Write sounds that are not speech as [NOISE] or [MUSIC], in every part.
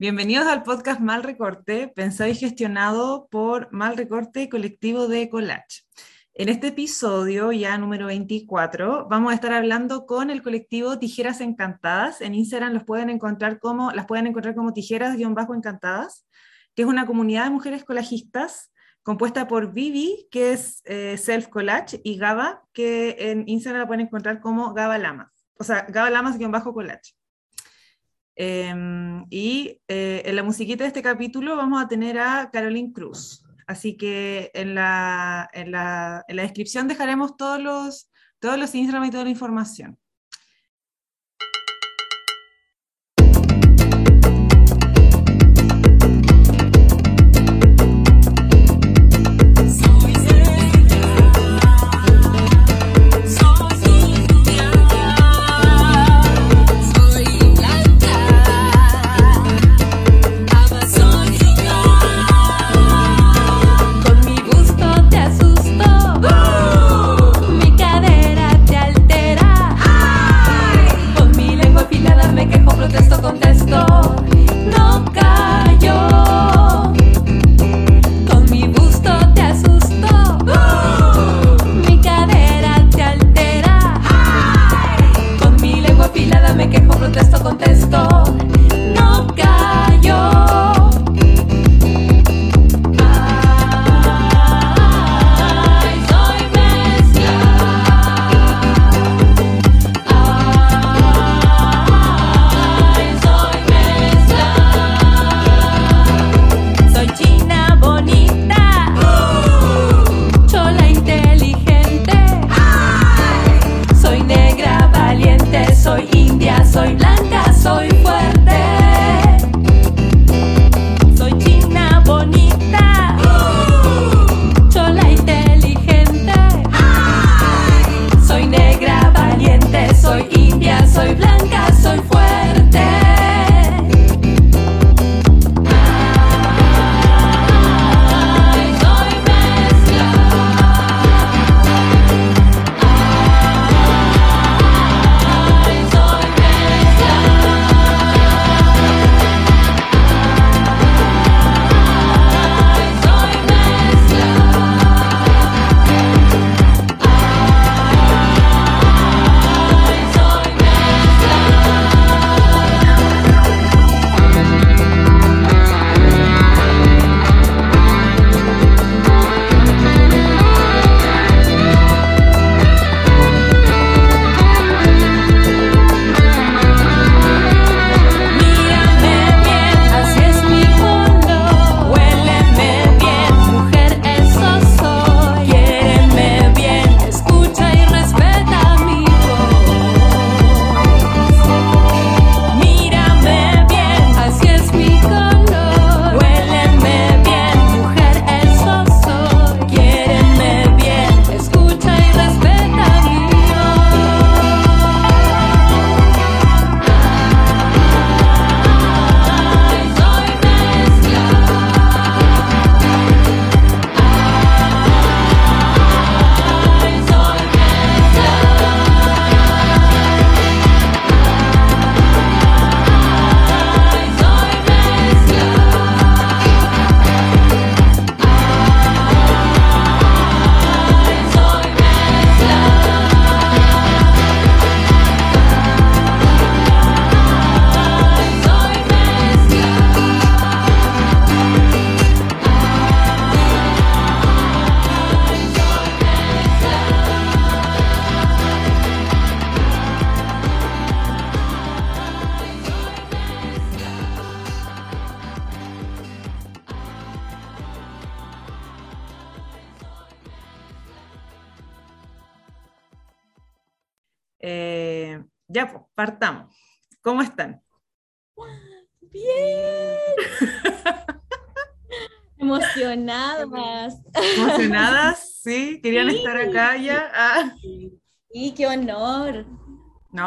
Bienvenidos al podcast Mal Recorte, pensado y gestionado por Mal Recorte Colectivo de Collage. En este episodio, ya número 24, vamos a estar hablando con el colectivo Tijeras Encantadas. En Instagram los pueden encontrar como, las pueden encontrar como tijeras-encantadas, que es una comunidad de mujeres colajistas compuesta por Vivi, que es eh, Self Collage, y Gaba, que en Instagram la pueden encontrar como Gaba Lamas. O sea, Gaba Lamas-collage. Em, y eh, en la musiquita de este capítulo vamos a tener a Caroline Cruz. Así que en la, en la, en la descripción dejaremos todos los, todos los Instagram y toda la información.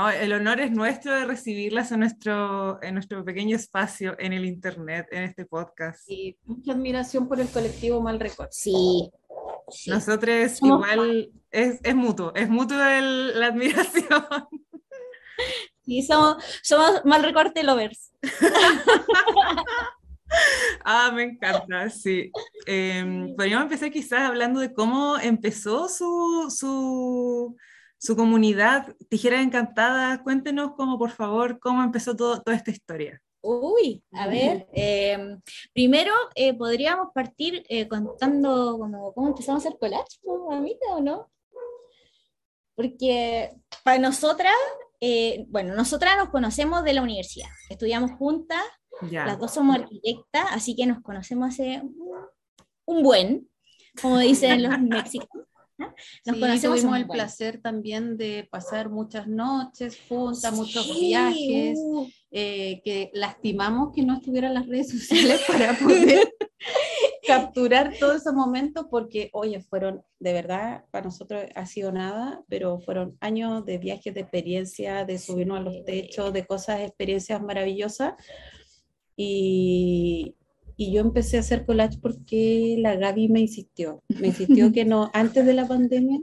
No, el honor es nuestro de recibirlas en nuestro, en nuestro pequeño espacio en el Internet, en este podcast. Y mucha admiración por el colectivo Mal Record. Sí. Nosotros Somos igual, es, es mutuo, es mutuo el- la admiración. Sí, somos, somos mal recorte lovers. [LAUGHS] Ah, me encanta, sí. Eh, podríamos empezar quizás hablando de cómo empezó su, su, su comunidad Tijeras Encantadas. Cuéntenos cómo, por favor, cómo empezó todo, toda esta historia. Uy, a ver, eh, primero eh, podríamos partir eh, contando como, cómo empezamos a hacer collage, ¿no, mamita, o no? Porque para nosotras, eh, bueno, nosotras nos conocemos de la universidad, estudiamos juntas, Ya. las dos somos arquitectas, así que nos conocemos hace un, un buen, como dicen los [LAUGHS] mexicanos. ¿No? Nos Sí, conocemos tuvimos el placer también de pasar muchas noches juntas, muchos Sí, viajes, uh, eh, que lastimamos que no estuvieran las redes [LAUGHS] sociales para poder [LAUGHS] capturar todos esos momentos, porque, oye, fueron, de verdad, para nosotros ha sido nada, pero fueron años de viajes, de experiencia, de subirnos a los techos, de cosas, experiencias maravillosas. Y, y yo empecé a hacer collage porque la Gaby me insistió, me insistió que no, [LAUGHS] antes de la pandemia,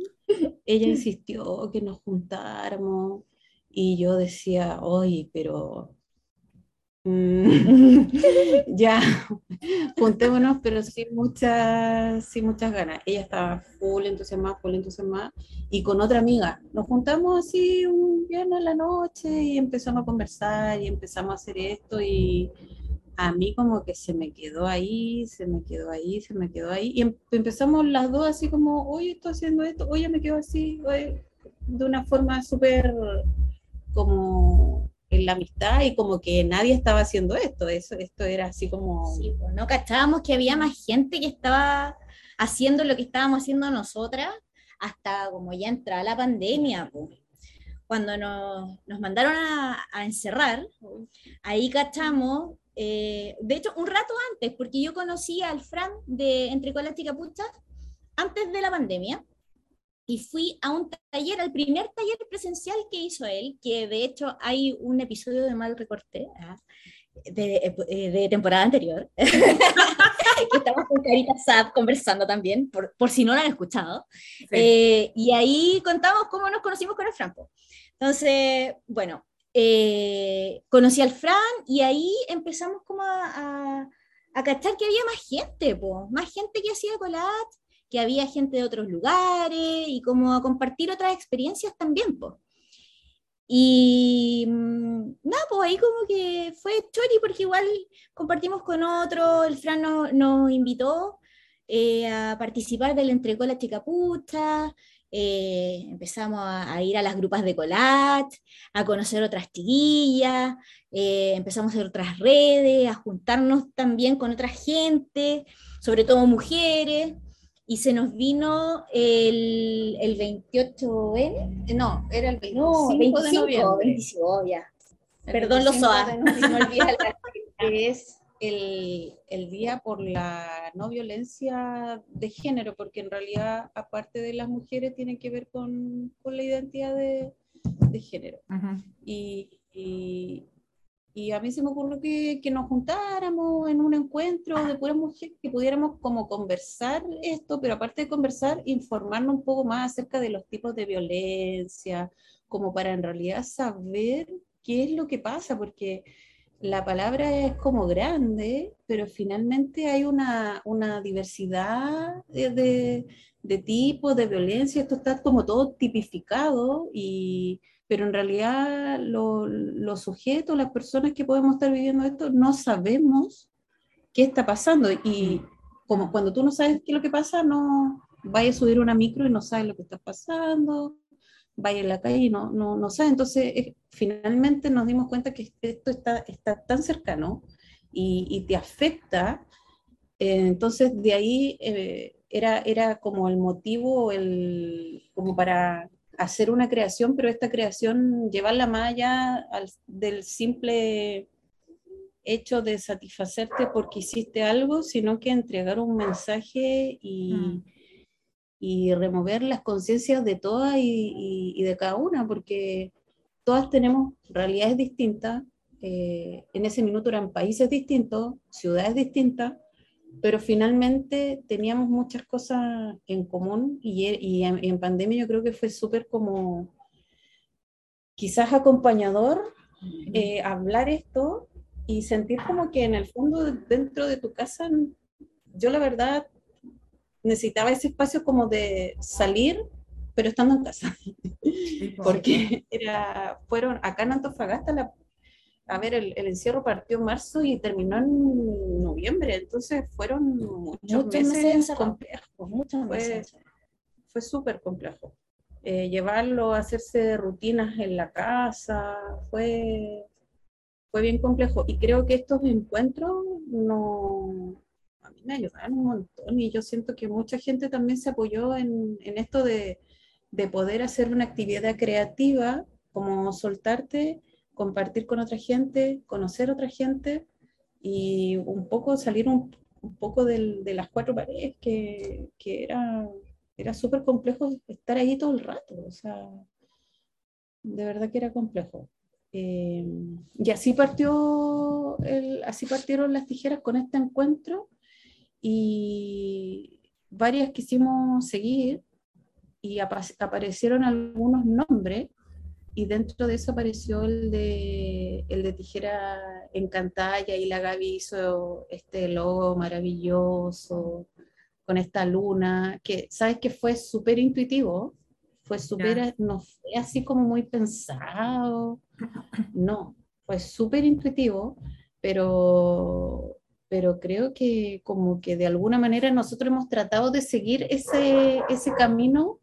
ella insistió que nos juntáramos y yo decía, oye, pero mm, [LAUGHS] ya, juntémonos, pero sin muchas, sin muchas ganas. Ella estaba full entusiasmada, full entusiasmada, y con otra amiga. Nos juntamos así un viernes en la noche y empezamos a conversar y empezamos a hacer esto y a mí como que se me quedó ahí, se me quedó ahí, se me quedó ahí. Y em- empezamos las dos así como, oye, estoy haciendo esto, oye, me quedo así, oye, de una forma súper como en la amistad y como que nadie estaba haciendo esto, eso, esto era así como... Sí, pues, no cachábamos que había más gente que estaba haciendo lo que estábamos haciendo nosotras hasta como ya entraba la pandemia. pues. Cuando nos, nos mandaron a, a encerrar, ahí cachamos, eh, de hecho un rato antes, porque yo conocí al Fran de Entre Colas y Capuchas antes de la pandemia. Y fui a un taller, al primer taller presencial que hizo él, que de hecho hay un episodio de Mal Recorte, ah, de, eh, de temporada anterior, [LAUGHS] que estamos con Carita Sad conversando también, por, por si no lo han escuchado. Sí. Eh, y ahí contamos cómo nos conocimos con el Franco. Entonces, bueno, eh, conocí al Fran y ahí empezamos como a, a, a cachar que había más gente, po, más gente que hacía collage, que había gente de otros lugares y como a compartir otras experiencias también, po. Y mm, nada, pues ahí como que fue chori porque igual compartimos con otro, el Fran nos, invitó eh, a participar del Entregó la Chicapucha, eh, empezamos a, a ir a las grupas de collage, a conocer otras chiquillas, eh, empezamos a hacer otras redes, a juntarnos también con otra gente, sobre todo mujeres, y se nos vino el, el 28N, No, era el 25, no, 25, de noviembre. 25, ya. El Perdón, los 25 SOA, se me olvida la- [LAUGHS] que es el, el día por la no violencia de género, porque en realidad, aparte de las mujeres, tiene que ver con, con la identidad de, de género. Y, y, y a mí se me ocurrió que, que nos juntáramos en un encuentro de puras mujeres, que pudiéramos como conversar esto, pero aparte de conversar, informarnos un poco más acerca de los tipos de violencia, como para en realidad saber qué es lo que pasa, porque la palabra es como grande, pero finalmente hay una, diversidad de, de, de tipos de violencia, esto está como todo tipificado, y, pero en realidad lo- los sujetos, las personas que podemos estar viviendo esto, no sabemos qué está pasando. Y como cuando tú no sabes qué es lo que pasa, no vayas a subir una micro y no sabes lo que está pasando, vaya en la calle y no, no, no sabes. Entonces, eh, finalmente nos dimos cuenta que esto está, está tan cercano y, y te afecta. eh, entonces, de ahí eh, era, era como el motivo, el, como para hacer una creación, pero esta creación llevarla más allá al- del simple hecho de satisfacerte porque hiciste algo, sino que entregar un mensaje y, Mm. Y remover las conciencias de todas y, y- y de cada una, porque todas tenemos realidades distintas, eh, en ese minuto eran países distintos, ciudades distintas, pero finalmente teníamos muchas cosas en común y, y en, en pandemia yo creo que fue súper como quizás acompañador eh, hablar esto y sentir como que en el fondo, dentro de tu casa, yo la verdad necesitaba ese espacio como de salir, pero estando en casa. Porque era, fueron acá en Antofagasta, la, a ver, el, el encierro partió en marzo y terminó en noviembre, entonces fueron muchos, Muchos meses meses complejos. Muchas Fue- veces. fue súper complejo. Eh, llevarlo hacerse rutinas en la casa fue, fue bien complejo. Y creo que estos encuentros no, me ayudaron un montón y yo siento que mucha gente también se apoyó en, en esto de, de poder hacer una actividad creativa, como soltarte, compartir con otra gente, conocer otra gente y un poco salir un, un poco del- de las cuatro paredes que, que era era súper complejo estar ahí todo el rato, o sea, de verdad que era complejo. Eh, y así partió, el- así partieron las tijeras con este encuentro y varias quisimos seguir y apa- aparecieron algunos nombres y dentro de eso apareció el de, el de tijera encantada y ahí la Gaby hizo este logo maravilloso con esta luna, que sabes que fue súper intuitivo, fue súper, no fue así como muy pensado, no, fue súper intuitivo, pero, pero creo que como que de alguna manera nosotros hemos tratado de seguir ese, ese camino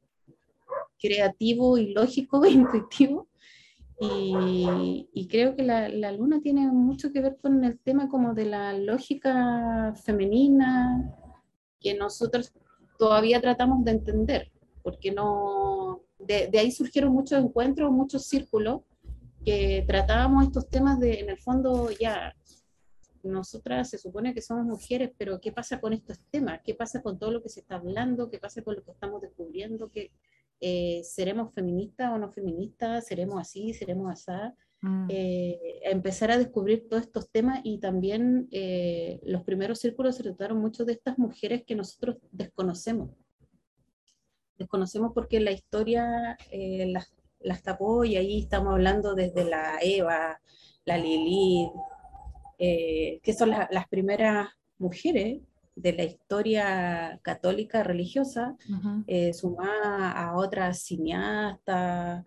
creativo y lógico e [LAUGHS] intuitivo. Y, y creo que la, la luna tiene mucho que ver con el tema como de la lógica femenina, que nosotros todavía tratamos de entender, porque no, de, de ahí surgieron muchos encuentros, muchos círculos, que tratábamos estos temas de, en el fondo, ya, nosotras se supone que somos mujeres, pero ¿qué pasa con estos temas? ¿Qué pasa con todo lo que se está hablando? ¿Qué pasa con lo que estamos descubriendo? ¿Qué, eh, ¿Seremos feministas o no feministas? ¿Seremos así? ¿Seremos así? Mm. eh, empezar a descubrir todos estos temas y también eh, los primeros círculos se trataron mucho de estas mujeres que nosotros desconocemos. Desconocemos porque la historia eh, las, las tapó y ahí estamos hablando desde la Eva, la Lilith, eh, que son la- las primeras mujeres de la historia católica religiosa Ujú. eh, sumada a otras cineastas,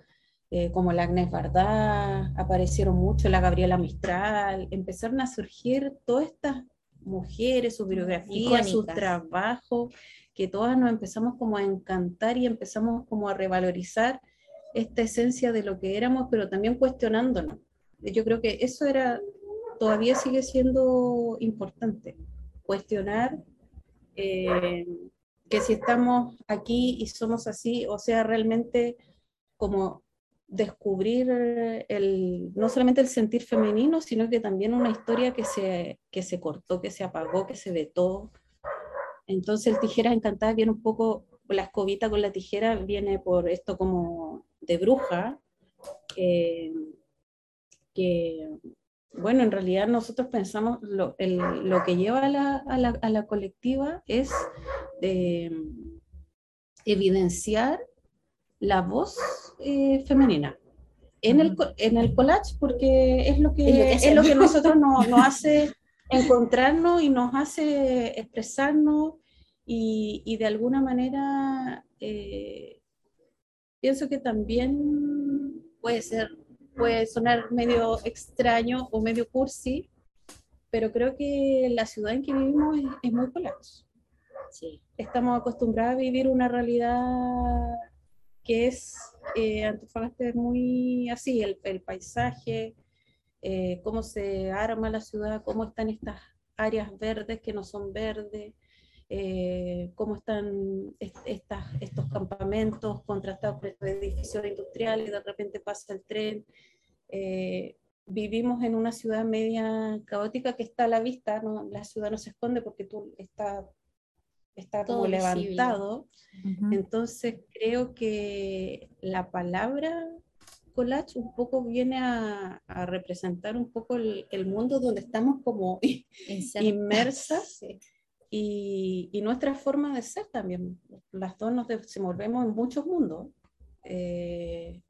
eh, como la Agnes Varda, aparecieron mucho la Gabriela Mistral, empezaron a surgir todas estas mujeres, sus biografías, sus Icónicas. trabajos, que todas nos empezamos como a encantar y empezamos como a revalorizar esta esencia de lo que éramos, pero también cuestionándonos. Yo creo que eso era, todavía sigue siendo importante, cuestionar eh, que si estamos aquí y somos así, o sea, realmente como descubrir el, no solamente el sentir femenino, sino que también una historia que se, que se cortó, que se apagó, que se vetó. Entonces el Tijeras Encantadas viene un poco, la escobita con la tijera viene por esto como de bruja, que, que, bueno, en realidad nosotros pensamos, lo, el- lo que lleva a la, a la- a la colectiva es eh, evidenciar la voz eh, femenina. En el, en el collage, porque es lo que, Es lo que es lo que hacemos. nosotros nos, nos [LAUGHS] hace encontrarnos y nos hace expresarnos y, y de alguna manera eh, pienso que también puede ser, puede sonar medio extraño o medio cursi, pero creo que la ciudad en que vivimos es, es muy collage Sí. estamos acostumbrados a vivir una realidad que es, eh, Antofagasta es muy así, el, el paisaje, eh, cómo se arma la ciudad, cómo están estas áreas verdes que no son verdes, eh, cómo están est- estas, estos campamentos contrastados por estos edificios industriales, y de repente pasa el tren. Eh, vivimos en una ciudad media caótica que está a la vista, ¿no? la ciudad no se esconde porque tú está, está Todo como levantado. Ujú. Entonces creo que la palabra collage un poco viene a, a representar un poco el, el mundo donde estamos como inmersas Sí. Y, y nuestra forma de ser también. Las dos nos desenvolvemos en muchos mundos. Eh,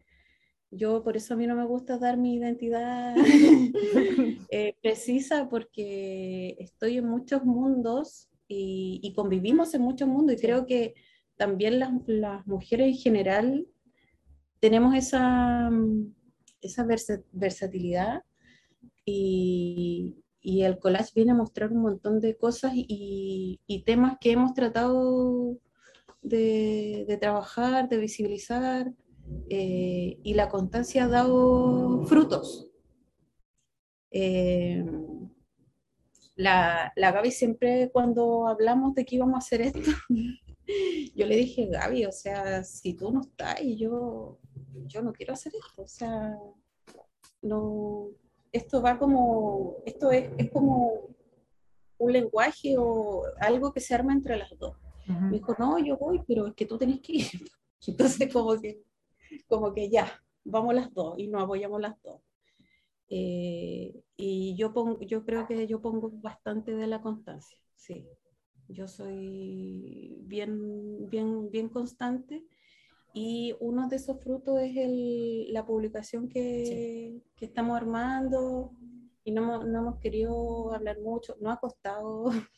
Yo por eso a mí no me gusta dar mi identidad [LAUGHS] eh, precisa porque estoy en muchos mundos y, y convivimos en muchos mundos y creo que también las, las mujeres en general tenemos esa, mm, esa versa- versatilidad y, y el collage viene a mostrar un montón de cosas y, y temas que hemos tratado de, de trabajar, de visibilizar eh, y la constancia ha dado frutos. Eh, la, la Gaby siempre cuando hablamos de que íbamos a hacer esto, [LAUGHS] yo le dije, Gaby, o sea, si tú no estás yo, yo no quiero hacer esto, o sea, no, esto va como, esto es, es como un lenguaje o algo que se arma entre las dos. Me dijo, no, yo voy, pero es que tú tenés que ir. [LAUGHS] Entonces, como que, como que ya, vamos las dos y nos apoyamos las dos. Eh, y yo, pongo, yo creo que yo pongo bastante de la constancia, sí. Yo soy bien, bien, bien constante y uno de esos frutos es el, la publicación que, que estamos armando y no, no hemos querido hablar mucho, no ha costado, [LAUGHS]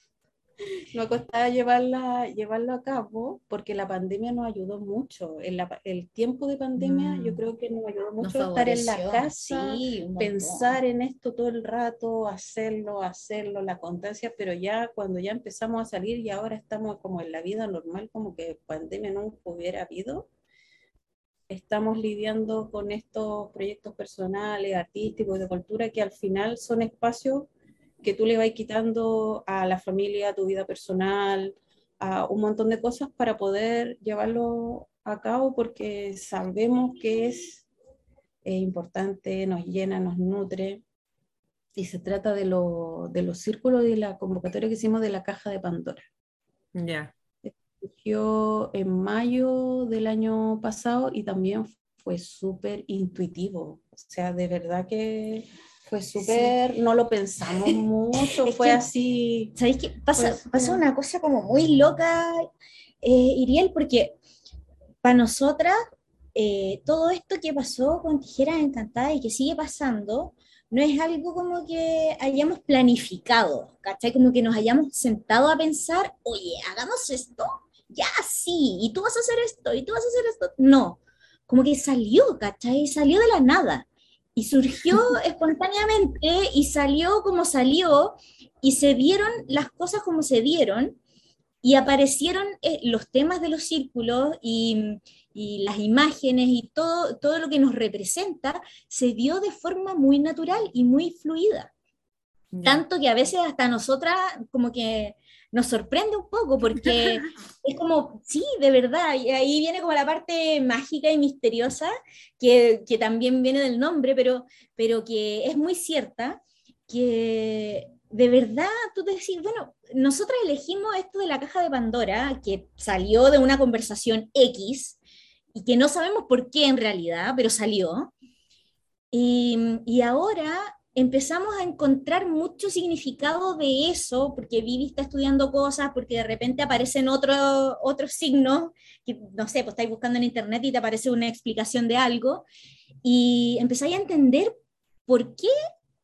no ha costado llevarla, llevarlo a cabo porque la pandemia nos ayudó mucho. En la el tiempo de pandemia yo Mm. creo que nos ayudó Nos mucho estar en la casa, sí, pensar en esto todo el rato, hacerlo, hacerlo, la constancia, pero ya cuando ya empezamos a salir y ahora estamos como en la vida normal, como que pandemia no hubiera habido, estamos lidiando con estos proyectos personales, artísticos, de cultura, que al final son espacios que tú le vas quitando a la familia, a tu vida personal, a un montón de cosas para poder llevarlo a cabo porque sabemos que es importante, nos llena, nos nutre. Y se trata de, lo- de los círculos y la convocatoria que hicimos de la caja de Pandora Ya. Surgió en mayo del año pasado y también fue súper intuitivo. O sea, de verdad que fue súper, no lo pensamos mucho, Es fue que- así. ¿Sabéis qué? Pasa, Pues, pasa una cosa como muy loca, eh, Iriel, porque para nosotras eh, todo esto que pasó con Tijeras Encantadas y que sigue pasando, no es algo como que hayamos planificado, ¿cachai? Como que nos hayamos sentado a pensar, oye, hagamos esto, ya sí, y tú vas a hacer esto, y tú vas a hacer esto. No, como que salió, ¿cachai? Salió de la nada. Y surgió [LAUGHS] espontáneamente y salió como salió y se dieron las cosas como se dieron y aparecieron eh, los temas de los círculos y, y las imágenes y todo, todo lo que nos representa se dio de forma muy natural y muy fluida. Tanto que a veces hasta nosotras como que nos sorprende un poco porque [LAUGHS] es como, sí, de verdad, y ahí viene como la parte mágica y misteriosa que, que también viene del nombre, pero, pero que es muy cierta, que de verdad tú te decís, bueno, nosotras elegimos esto de la caja de Pandora, que salió de una conversación X y que no sabemos por qué en realidad, pero salió. Y, y ahora empezamos a encontrar mucho significado de eso, porque Vivi está estudiando cosas, porque de repente aparecen otros otros signos, que no sé, pues estáis buscando en internet y te aparece una explicación de algo, y empezáis a entender por qué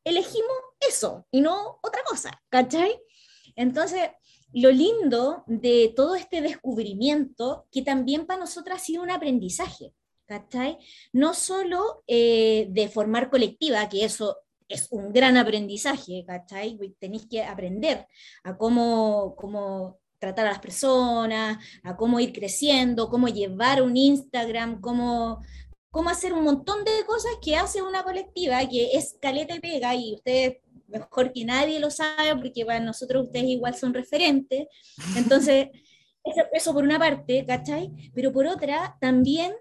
elegimos eso y no otra cosa, ¿cachai? Entonces, lo lindo de todo este descubrimiento, que también para nosotros ha sido un aprendizaje, ¿cachai? No solo eh, de formar colectiva, que eso es un gran aprendizaje, ¿cachai? Tenéis que aprender a cómo, cómo tratar a las personas, a cómo ir creciendo, cómo llevar un Instagram, cómo, cómo hacer un montón de cosas que hace una colectiva, que es caleta y pega, y ustedes mejor que nadie lo sabe, porque para nosotros ustedes igual son referentes. Entonces, [LAUGHS] eso, eso por una parte, ¿cachai? Pero por otra, también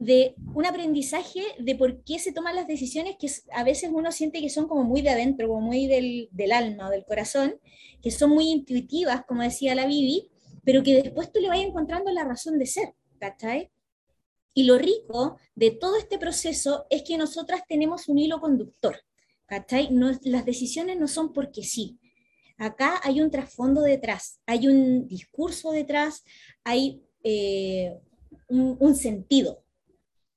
de un aprendizaje de por qué se toman las decisiones que a veces uno siente que son como muy de adentro, como muy del, alma o del corazón, que son muy intuitivas, como decía la Bibi, pero que después tú le vas encontrando la razón de ser, ¿cachai? Y lo rico de todo este proceso es que nosotras tenemos un hilo conductor, ¿cachai? No, las decisiones no son porque sí. Acá hay un trasfondo detrás, hay un discurso detrás, hay eh, un sentido,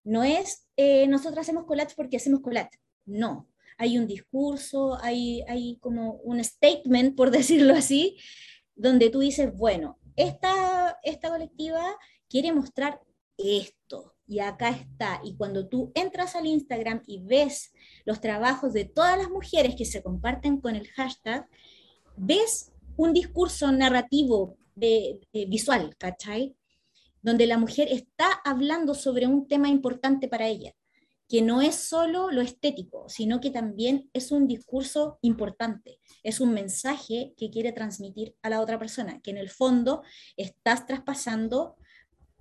No es eh, nosotros hacemos collage porque hacemos collage. No. Hay un discurso, hay, hay como un statement, por [LAUGHS] decirlo así, donde tú dices, bueno, esta, esta colectiva quiere mostrar esto y acá está. Y cuando tú entras al Instagram y ves los trabajos de todas las mujeres que se comparten con el hashtag, ves un discurso narrativo de, visual, ¿cachai? Donde la mujer está hablando sobre un tema importante para ella, que no es solo lo estético, sino que también es un discurso importante, es un mensaje que quiere transmitir a la otra persona, que en el fondo estás traspasando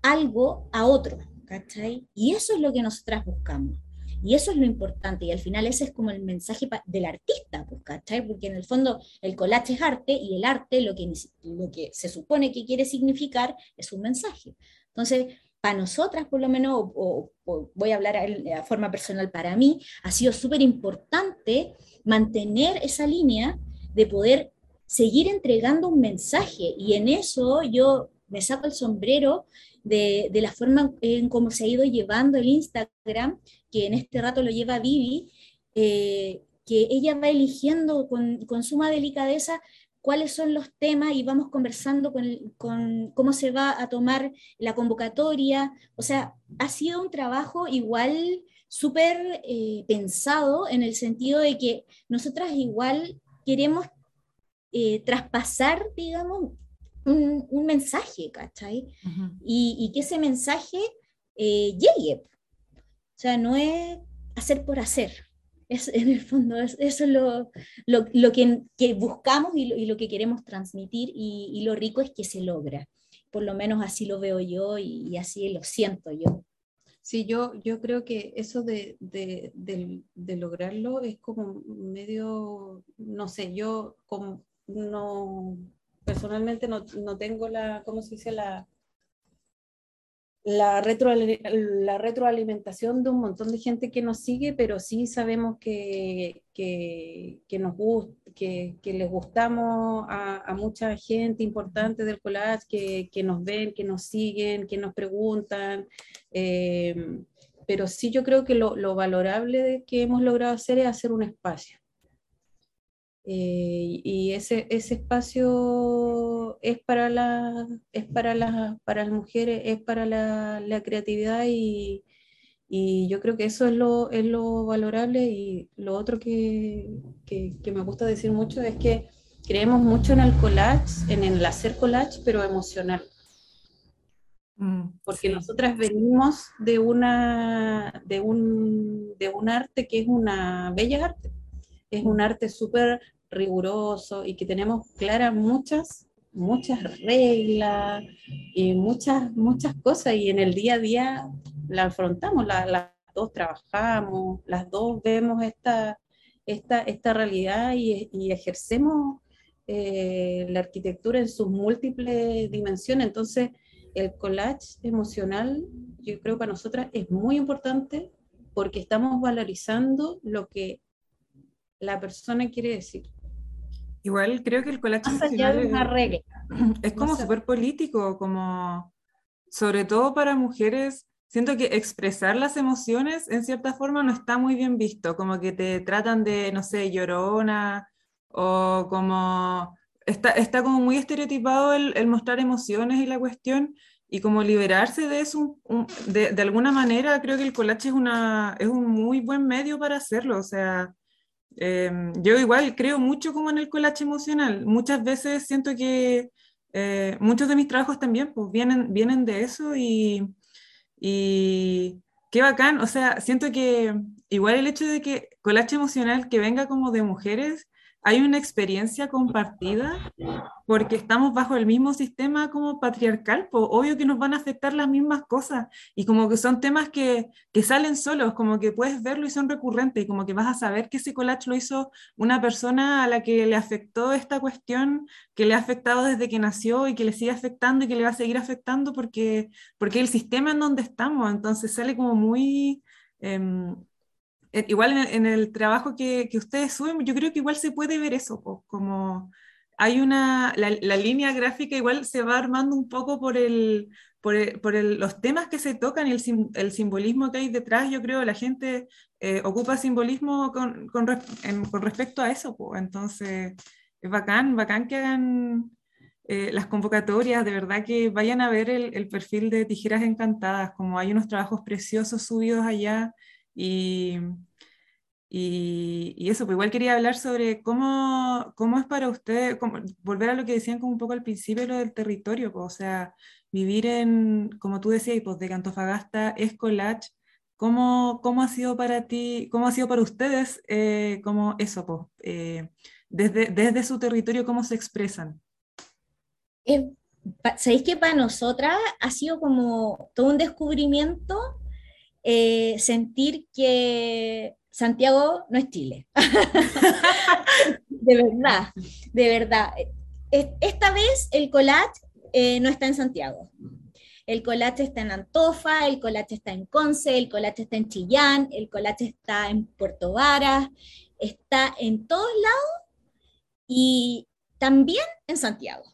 algo a otro, ¿cachai? Y eso es lo que nosotras buscamos. Y eso es lo importante, y al final ese es como el mensaje del artista, pues, ¿cachai? Porque en el fondo el collage es arte y el arte lo que, lo que se supone que quiere significar es un mensaje. Entonces, para nosotras, por lo menos, o, voy a hablar de forma personal, para mí ha sido súper importante mantener esa línea de poder seguir entregando un mensaje. Y en eso yo me saco el sombrero de, de, la forma en cómo se ha ido llevando el Instagram, que en este rato lo lleva Vivi, eh, que ella va eligiendo con, con, suma delicadeza cuáles son los temas y vamos conversando con, con, cómo se va a tomar la convocatoria. O sea, ha sido un trabajo igual súper eh, pensado en el sentido de que nosotras igual queremos eh, traspasar, digamos, un, un mensaje, ¿cachai? Uh -huh. y, y, que ese mensaje eh, llegue. O sea, no es hacer por hacer. Es, en el fondo, es, eso es lo, lo, lo que, que, buscamos y lo, y lo, que queremos transmitir y, y, lo rico es que se logra. Por lo menos así lo veo yo y, así lo siento yo. Sí, yo, yo creo que eso de, de, de, de, lograrlo es como medio, no sé, yo como no, personalmente no, no, tengo la, ¿cómo se dice? La, la, retro, la retroalimentación de un montón de gente que nos sigue, pero sí sabemos que, que, nos gust, que, les gustamos a, mucha gente importante del collage, que, que, nos ven, que nos siguen, que nos preguntan. Eh, pero sí yo creo que lo, lo valorable que hemos logrado hacer es hacer un espacio eh, y ese, ese espacio es para, la, es para, la, para las mujeres, es para la, la creatividad y, y, yo creo que eso es lo, es lo valorable y lo otro que, que, que, me gusta decir mucho es que creemos mucho en el collage, en el hacer collage, pero emocional. Mm, Porque nosotras venimos de, una, de, un, de un arte que es una bella arte es un arte súper riguroso y que tenemos claras muchas, muchas reglas y muchas, muchas cosas y en el día a día la afrontamos, las la dos trabajamos, las dos vemos esta, esta, esta realidad y, y ejercemos eh, la arquitectura en sus múltiples dimensiones. Entonces, el collage emocional, yo creo que para nosotras es muy importante porque estamos valorizando lo que la persona quiere decir. Igual creo que el collage Más allá de una regla. Es como súper político, como sobre todo para mujeres. Siento que expresar las emociones en cierta forma no está muy bien visto, como que te tratan de, no sé, llorona o como... Está, está como muy estereotipado el, el mostrar emociones y la cuestión, y como liberarse de eso, un, de, de, alguna manera, creo que el collage es, una, es un muy buen medio para hacerlo, o sea, eh, yo igual creo mucho como en el collage emocional. Muchas veces siento que eh, muchos de mis trabajos también pues, vienen, vienen de eso y, y qué bacán. O sea, siento que igual el hecho de que collage emocional que venga como de mujeres hay una experiencia compartida porque estamos bajo el mismo sistema como patriarcal, pues obvio que nos van a afectar las mismas cosas y como que son temas que, que, salen solos, como que puedes verlo y son recurrentes y como que vas a saber que ese collage lo hizo una persona a la que le afectó esta cuestión, que le ha afectado desde que nació y que le sigue afectando y que le va a seguir afectando porque, porque el sistema en donde estamos, entonces sale como muy... Eh, igual en, en el, trabajo que, que, ustedes suben, yo creo que igual se puede ver eso, como hay una, la, la, línea gráfica igual se va armando un poco por el, por, el- por el- los temas que se tocan y el, sim- el simbolismo que hay detrás, yo creo la gente eh, ocupa simbolismo con, con, en- con respecto a eso, po. Entonces, es bacán, bacán que hagan eh, las convocatorias, de verdad que vayan a ver el, el perfil de Tijeras Encantadas, como hay unos trabajos preciosos subidos allá y, y, y eso, pues igual quería hablar sobre cómo, cómo es para usted, cómo- volver a lo que decían como un poco al principio, lo del territorio, pues, o sea, vivir en, como tú decías, pues de Antofagasta es collage, ¿cómo, cómo ha sido para ti, cómo ha sido para ustedes, eh, como eso, pues, eh, desde, desde su territorio, cómo se expresan? Eh, ¿Sabéis que para nosotras ha sido como todo un descubrimiento eh, sentir que Santiago no es Chile? [LAUGHS] de verdad, de verdad. Esta vez el collage eh, no está en Santiago. El collage está en Antofa, el collage está en Conce, el collage está en Chillán, el collage está en Puerto Varas, está en todos lados y también en Santiago.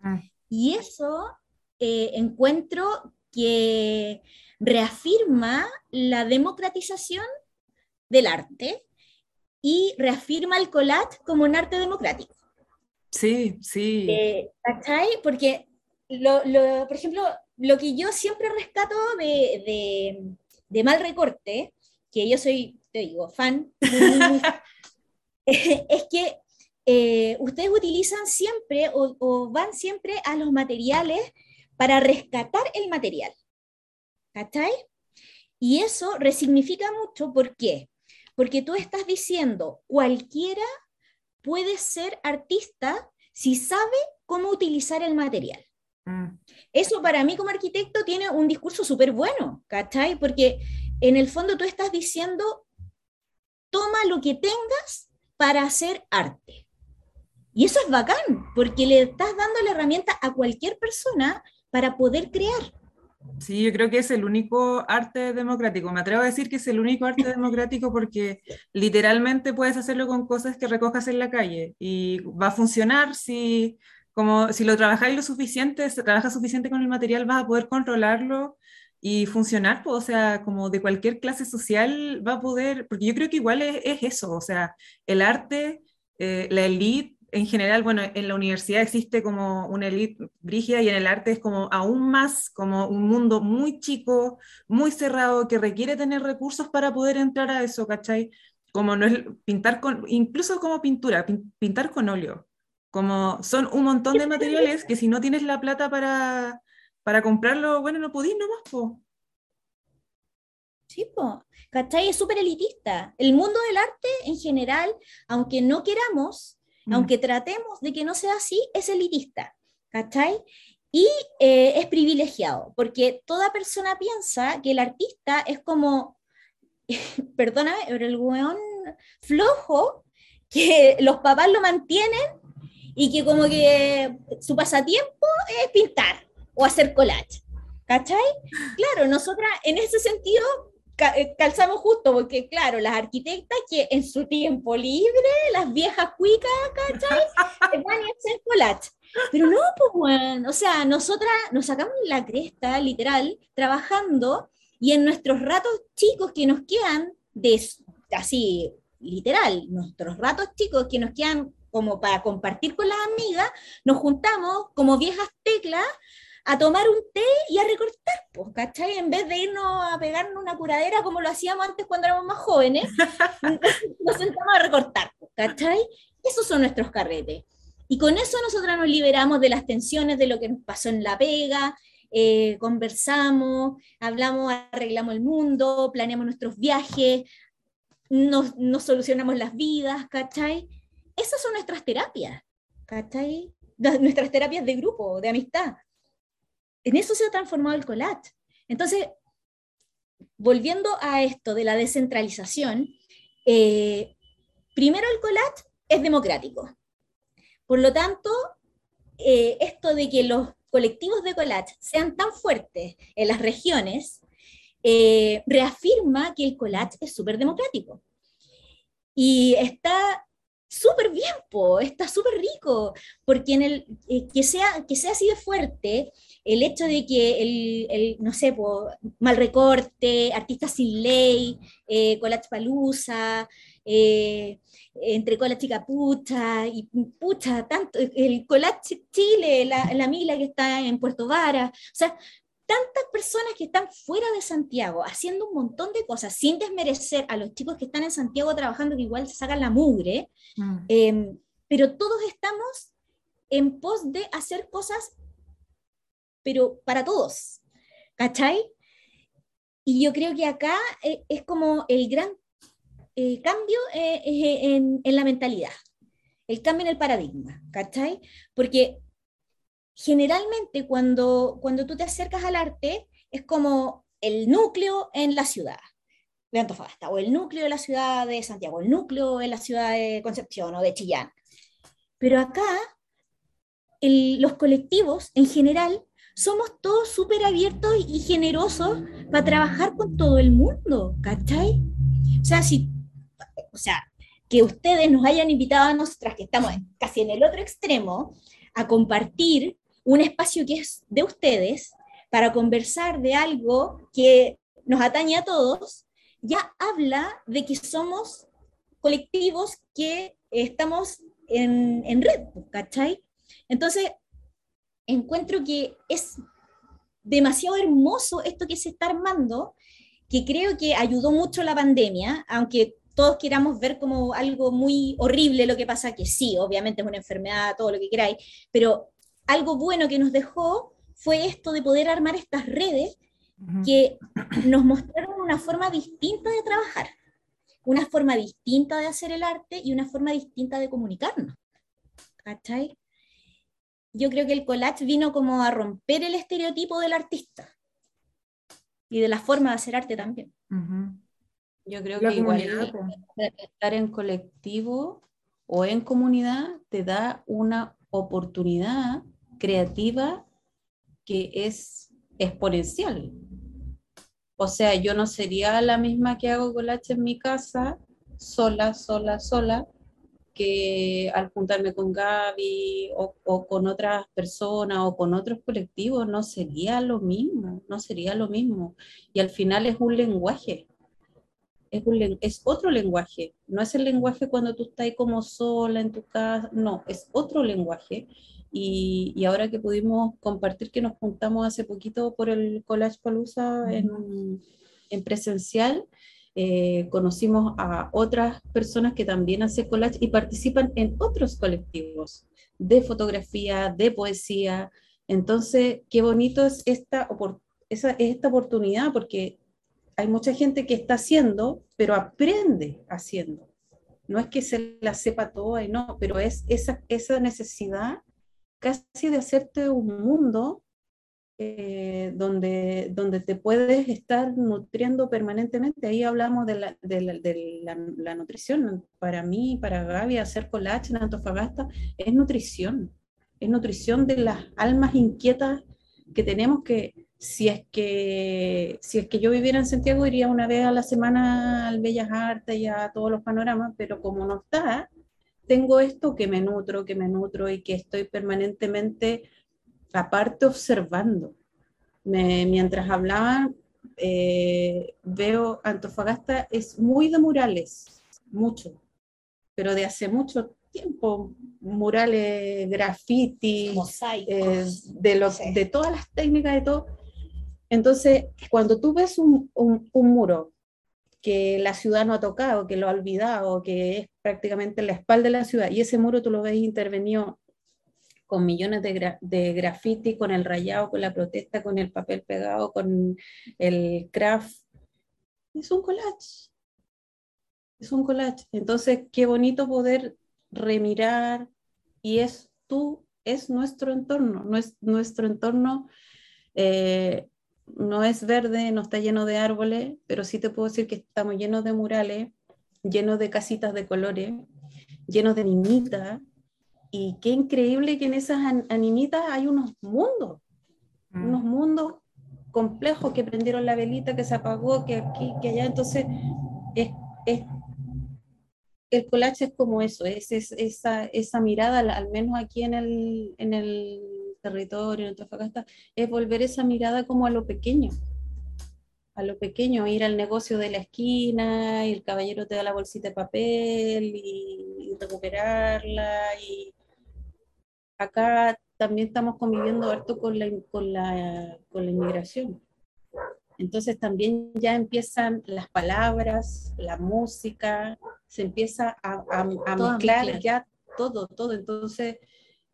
Mm. Y eso eh, encuentro que reafirma la democratización del arte y reafirma el collage como un arte democrático. Sí, sí. Eh. Porque, lo, lo- por ejemplo, lo que yo siempre rescato de, de, de Mal Recorte, que yo soy, te digo, fan, [LAUGHS] fan, es que eh, ustedes utilizan siempre o, o van siempre a los materiales para rescatar el material. ¿Cachai? Y eso resignifica mucho, ¿por qué? Porque tú estás diciendo, cualquiera puede ser artista si sabe cómo utilizar el material. Mm. Eso para mí como arquitecto tiene un discurso súper bueno, ¿cachai? Porque en el fondo tú estás diciendo, toma lo que tengas para hacer arte. Y eso es bacán, porque le estás dando la herramienta a cualquier persona para poder crear. Sí, yo creo que es el único arte democrático. Me atrevo a decir que es el único arte democrático porque literalmente puedes hacerlo con cosas que recojas en la calle y va a funcionar si, como, si lo trabajáis lo suficiente, si trabajas suficiente con el material, vas a poder controlarlo y funcionar, pues, o sea, como de cualquier clase social va a poder, porque yo creo que igual es, es eso, o sea, el arte, eh, la élite en general, bueno, en la universidad existe como una élite brígida y en el arte es como aún más, como un mundo muy chico, muy cerrado, que requiere tener recursos para poder entrar a eso, ¿cachai? Como no es pintar con, incluso como pintura, pin- pintar con óleo, como son un montón de materiales que si no tienes la plata para, para comprarlo, bueno, no podís nomás, po. Sí, po, ¿cachai? Es súper elitista. El mundo del arte en general, aunque no queramos, Aunque tratemos de que no sea así, es elitista, ¿cachai? Y eh, es privilegiado, porque toda persona piensa que el artista es como, [LAUGHS] perdóname, pero el weón flojo, que los papás lo mantienen y que como que su pasatiempo es pintar o hacer collage, ¿cachai? Claro, nosotras en ese sentido calzamos justo, porque claro, las arquitectas que en su tiempo libre, las viejas cuicas, ¿cachai? [LAUGHS] Van a hacer collage. Pero no, pues bueno, o sea, nosotras nos sacamos la cresta, literal, trabajando y en nuestros ratos chicos que nos quedan, de, así, literal, nuestros ratos chicos que nos quedan como para compartir con las amigas, nos juntamos como viejas teclas a tomar un té y a recortar, pues, ¿cachai? En vez de irnos a pegarnos una curadera como lo hacíamos antes cuando éramos más jóvenes, [LAUGHS] nos sentamos a recortar, pues, ¿cachai? Esos son nuestros carretes. Y con eso nosotras nos liberamos de las tensiones, de lo que nos pasó en la pega, eh, conversamos, hablamos, arreglamos el mundo, planeamos nuestros viajes, nos, nos solucionamos las vidas, ¿cachai? Esas son nuestras terapias, ¿cachai? Nuestras terapias de grupo, de amistad. En eso se ha transformado el collage. Entonces, volviendo a esto de la descentralización, eh, primero el collage es democrático. Por lo tanto, eh, esto de que los colectivos de collage sean tan fuertes en las regiones, eh, reafirma que el collage es súper democrático. Y está súper bien, po, está súper rico, porque el, eh, que, sea, que sea así de fuerte, el hecho de que el, no sé, po, mal recorte, artistas sin ley, eh, Collage Palusa, eh, entre Collage y Capucha, y pucha, tanto, el Collage Chile, la, la Mila que está en Puerto Vara, o sea, tantas personas que están fuera de Santiago haciendo un montón de cosas sin desmerecer a los chicos que están en Santiago trabajando que igual se sacan la mugre, Mm. eh, pero todos estamos en pos de hacer cosas, pero para todos, ¿cachai? Y yo creo que acá eh, es como el gran eh, cambio eh, en, en la mentalidad, el cambio en el paradigma, ¿cachai? Porque generalmente cuando, cuando tú te acercas al arte es como el núcleo en la ciudad de Antofagasta, o el núcleo de la ciudad de Santiago, el núcleo en la ciudad de Concepción o de Chillán. Pero acá, el- los colectivos en general somos todos súper abiertos y generosos para trabajar con todo el mundo, ¿cachai? O sea, si, o sea, que ustedes nos hayan invitado a nosotras, que estamos casi en el otro extremo, a compartir un espacio que es de ustedes para conversar de algo que nos atañe a todos, ya habla de que somos colectivos que estamos en, en red, ¿cachai? Entonces, encuentro que es demasiado hermoso esto que se está armando, que creo que ayudó mucho la pandemia, aunque todos queramos ver como algo muy horrible lo que pasa, que sí, obviamente es una enfermedad, todo lo que queráis, pero algo bueno que nos dejó fue esto de poder armar estas redes que nos mostraron una forma distinta de trabajar, una forma distinta de hacer el arte y una forma distinta de comunicarnos. ¿Cachai? Yo creo que el collage vino como a romper el estereotipo del artista y de la forma de hacer arte también. Ujú. Yo creo La que igual estar en colectivo o en comunidad te da una oportunidad creativa que es exponencial. O sea, yo no sería la misma que hago collage en mi casa, sola, sola, sola, que al juntarme con Gaby o, con otras personas o con otros colectivos, no sería lo mismo, no sería lo mismo. Y al final es un lenguaje es, un es otro lenguaje, no es el lenguaje cuando tú estás como sola en tu casa, no, es otro lenguaje. Y, y ahora que pudimos compartir que nos juntamos hace poquito por el Collage Palusa en, en presencial, eh, conocimos a otras personas que también hacen collage y participan en otros colectivos de fotografía, de poesía. Entonces, qué bonito es esta, esa, esta oportunidad porque hay mucha gente que está haciendo, pero aprende haciendo. No es que se la sepa toda y no, pero es esa, esa necesidad casi de hacerte un mundo eh, donde, donde te puedes estar nutriendo permanentemente. Ahí hablamos de la, de la, de la, nutrición. Para mí, para Gaby, hacer collage en Antofagasta es nutrición. Es nutrición de las almas inquietas que tenemos que, si es que, si es que yo viviera en Santiago, iría una vez a la semana al Bellas Artes y a todos los panoramas, pero como no está, tengo esto que me nutro, que me nutro y que estoy permanentemente aparte observando. Me- mientras hablaban, eh, veo Antofagasta es muy de murales, mucho, pero de hace mucho tiempo, murales, graffiti, Mosaicos. eh, de, lo- Sí. de todas las técnicas, de todo. Entonces, cuando tú ves un, un- un muro que la ciudad no ha tocado, que lo ha olvidado, que es prácticamente la espalda de la ciudad, y ese muro tú lo ves intervenido con millones de, gra- con el rayado, con la protesta, con el papel pegado, con el craft, es un collage. Es un collage. Entonces, qué bonito poder remirar y es tú, es nuestro entorno, no es, nuestro entorno eh, no es verde, no está lleno de árboles, pero sí te puedo decir que estamos llenos de murales, llenos de casitas de colores, llenos de animitas, y qué increíble que en esas an- animitas hay unos mundos, Mm. unos mundos complejos que prendieron la velita, que se apagó, que aquí, que allá, entonces es, es el collage es como eso, es, es- esa, esa mirada, al, al menos aquí en el, en el territorio, en Antofagasta, es volver esa mirada como a lo pequeño, a lo pequeño, ir al negocio de la esquina y el caballero te da la bolsita de papel y, y recuperarla y acá también estamos conviviendo harto con la, con la, con la inmigración. Entonces también ya empiezan las palabras, la música, se empieza a, a- a mezclar. ya todo, todo. Entonces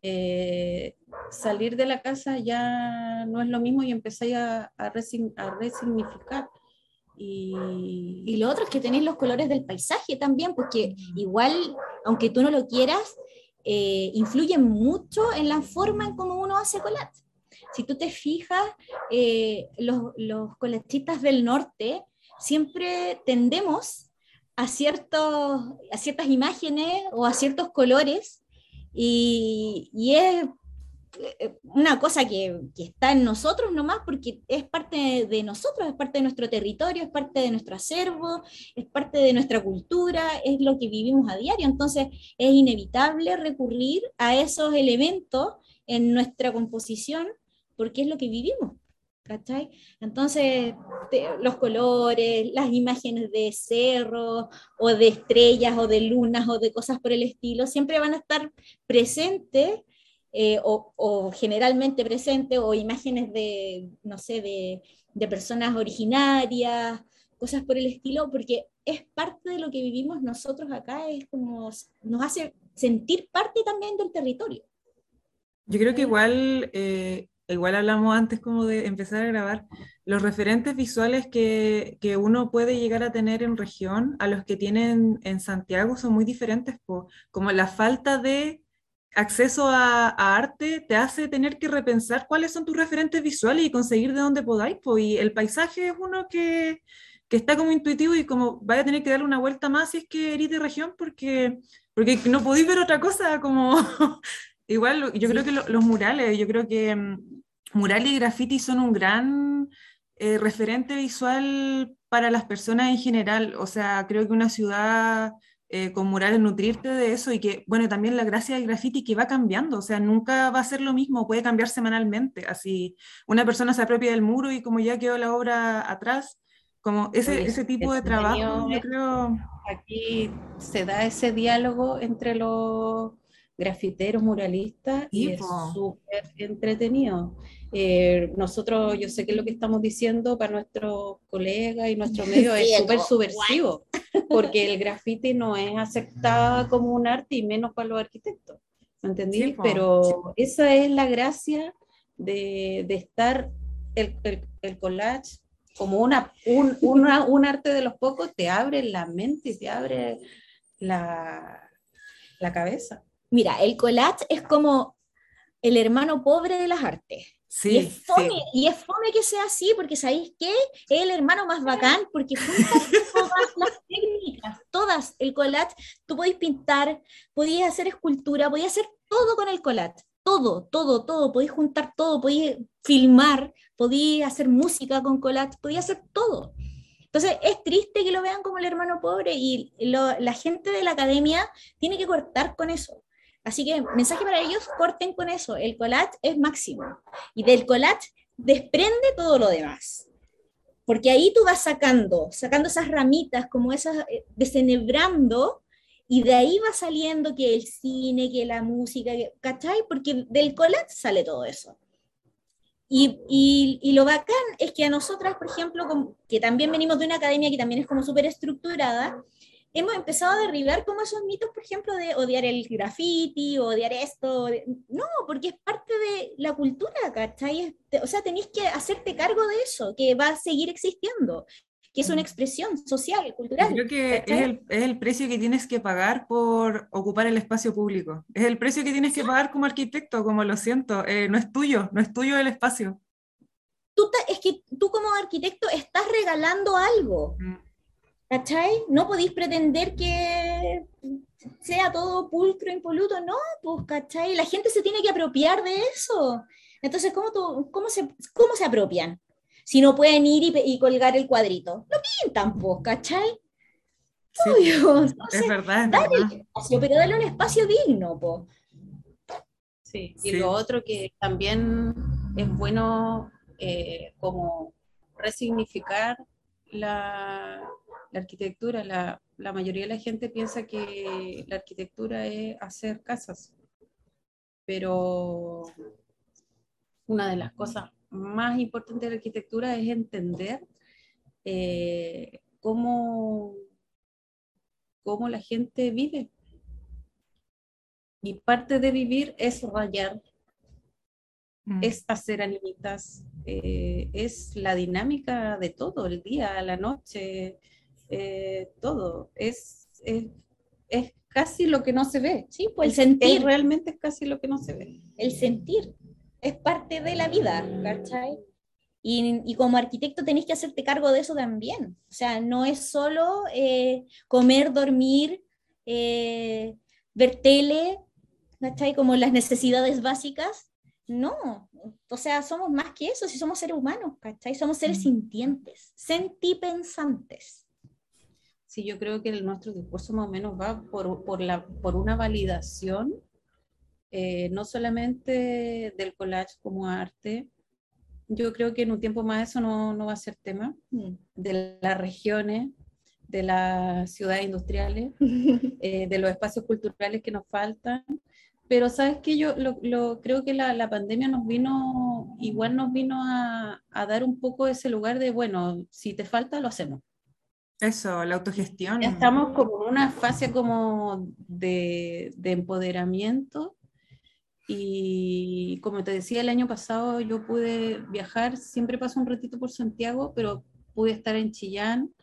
eh, salir de la casa ya no es lo mismo y empezáis a, a, resign- a resignificar. Y, Y lo otro es que tenéis los colores del paisaje también, porque igual, aunque tú no lo quieras, eh, influyen mucho en la forma en cómo uno hace collage. Si tú te fijas, eh, los, los collagistas del norte siempre tendemos a, ciertos, a ciertas imágenes o a ciertos colores y, y es una cosa que, que está en nosotros nomás porque es parte de nosotros, es parte de nuestro territorio, es parte de nuestro acervo, es parte de nuestra cultura, es lo que vivimos a diario. Entonces es inevitable recurrir a esos elementos en nuestra composición porque es lo que vivimos. ¿Cachai? Entonces, te- los colores, las imágenes de cerros o de estrellas o de lunas o de cosas por el estilo, siempre van a estar presentes eh, o, o generalmente presentes o imágenes de, no sé, de, de personas originarias, cosas por el estilo, porque es parte de lo que vivimos nosotros acá, es como nos hace sentir parte también del territorio. Yo creo que igual, eh, igual hablamos antes como de empezar a grabar, los referentes visuales que, que uno puede llegar a tener en región a los que tienen en Santiago son muy diferentes, po. Como la falta de acceso a, a arte te hace tener que repensar cuáles son tus referentes visuales y conseguir de dónde podáis, po. Y el paisaje es uno que, que está como intuitivo y como vaya a tener que darle una vuelta más si es que eres de región porque, porque no podéis ver otra cosa como... [LAUGHS] Igual, yo creo que lo- los murales, yo creo que mm, mural y graffiti son un gran eh, referente visual para las personas en general. O sea, creo que una ciudad eh, con murales, nutrirte de eso y que, bueno, también la gracia del graffiti que va cambiando, o sea, nunca va a ser lo mismo, puede cambiar semanalmente. Así, una persona se apropia del muro y como ya quedó la obra atrás, como ese, ese tipo de trabajo, yo creo... aquí se da ese diálogo entre los grafiteros muralistas y es súper entretenido. Eh, nosotros, yo sé que lo que estamos diciendo para nuestros colegas y nuestro [LAUGHS] medio Sí, es súper subversivo, porque el grafiti no es aceptado como un arte y menos para los arquitectos, ¿me entendí? Sí. Pero esa es la gracia de, de estar el, el, el collage como una, un, una- un arte de los pocos, te abre la mente y te abre la, la cabeza. Mira, el collage es como el hermano pobre de las artes. Y, es fome, sí. y es fome que sea así, porque ¿sabéis qué? Es el hermano más bacán, porque junta [LAUGHS] todas las técnicas, todas. El collage, tú podéis pintar, podías hacer escultura, podías hacer todo con el collage. Todo, todo, todo. Podéis juntar todo, podéis filmar, podéis hacer música con collage, podías hacer todo. Entonces es triste que lo vean como el hermano pobre y lo- la gente de la academia tiene que cortar con eso. Así que mensaje para ellos, corten con eso. El collage es máximo. Y del collage desprende todo lo demás. Porque ahí tú vas sacando, sacando esas ramitas, como esas, eh, desenebrando, y de ahí va saliendo que el cine, que la música, que- ¿cachai? Porque del collage sale todo eso. Y, y, y lo bacán es que a nosotras, por ejemplo, que también venimos de una academia que también es como súper estructurada, hemos empezado a derribar como esos mitos, por ejemplo, de odiar el graffiti, odiar esto. No, porque es parte de la cultura, ¿cachai? O sea, tenéis que hacerte cargo de eso, que va a seguir existiendo, que es una expresión social, cultural. creo que es el, es el precio que tienes que pagar por ocupar el espacio público. Es el precio que tienes que pagar como arquitecto, como lo siento. eh, no es tuyo, no es tuyo el espacio. Tú es que tú como arquitecto estás regalando algo. Mm. ¿Cachai? No podéis pretender que sea todo pulcro, impoluto, no, pues, ¿cachai? La gente se tiene que apropiar de eso. Entonces, ¿cómo, tú- cómo, se, cómo se apropian? Si no pueden ir y, colgar el cuadrito. Lo pintan, pues, ¿cachai? Sí, Obvio, es verdad, es dale verdad. el espacio, pero dale un espacio digno, po. Sí, y Sí. lo otro que también es bueno eh, como resignificar la, la arquitectura. La, la mayoría de la gente piensa que la arquitectura es hacer casas, pero una de las cosas más importantes de la arquitectura es entender eh, cómo, cómo la gente vive. Y parte de vivir es rayar, Mm. es hacer animitas, eh, es la dinámica de todo, el día, la noche, eh, todo. Es, es, es casi lo que no se ve. Sí, pues el sentir, es realmente es casi lo que no se ve. el sentir es parte de la vida, ¿cachai? Y, y como arquitecto tenés que hacerte cargo de eso también. O sea, no es solo eh, comer, dormir, eh, ver tele, ¿cachai? Como las necesidades básicas. No, o sea, somos más que eso, si somos seres humanos, ¿cachai? Somos seres Mm. sintientes, sentipensantes. Sí, yo creo que el- nuestro discurso más o menos va por, por, la, por una validación, eh, no solamente del collage como arte. Yo creo que en un tiempo más eso no, no va a ser tema, Mm. de las regiones, de las ciudades industriales, [LAUGHS] eh, de los espacios culturales que nos faltan. Pero sabes que yo lo, lo- creo que la, la pandemia nos vino, igual nos vino a, a dar un poco ese lugar de, bueno, si te falta, lo hacemos. Eso, la autogestión. Ya estamos como en una fase como de, de empoderamiento y como te decía el año pasado yo pude viajar, siempre paso un ratito por Santiago, pero pude estar en Chillán,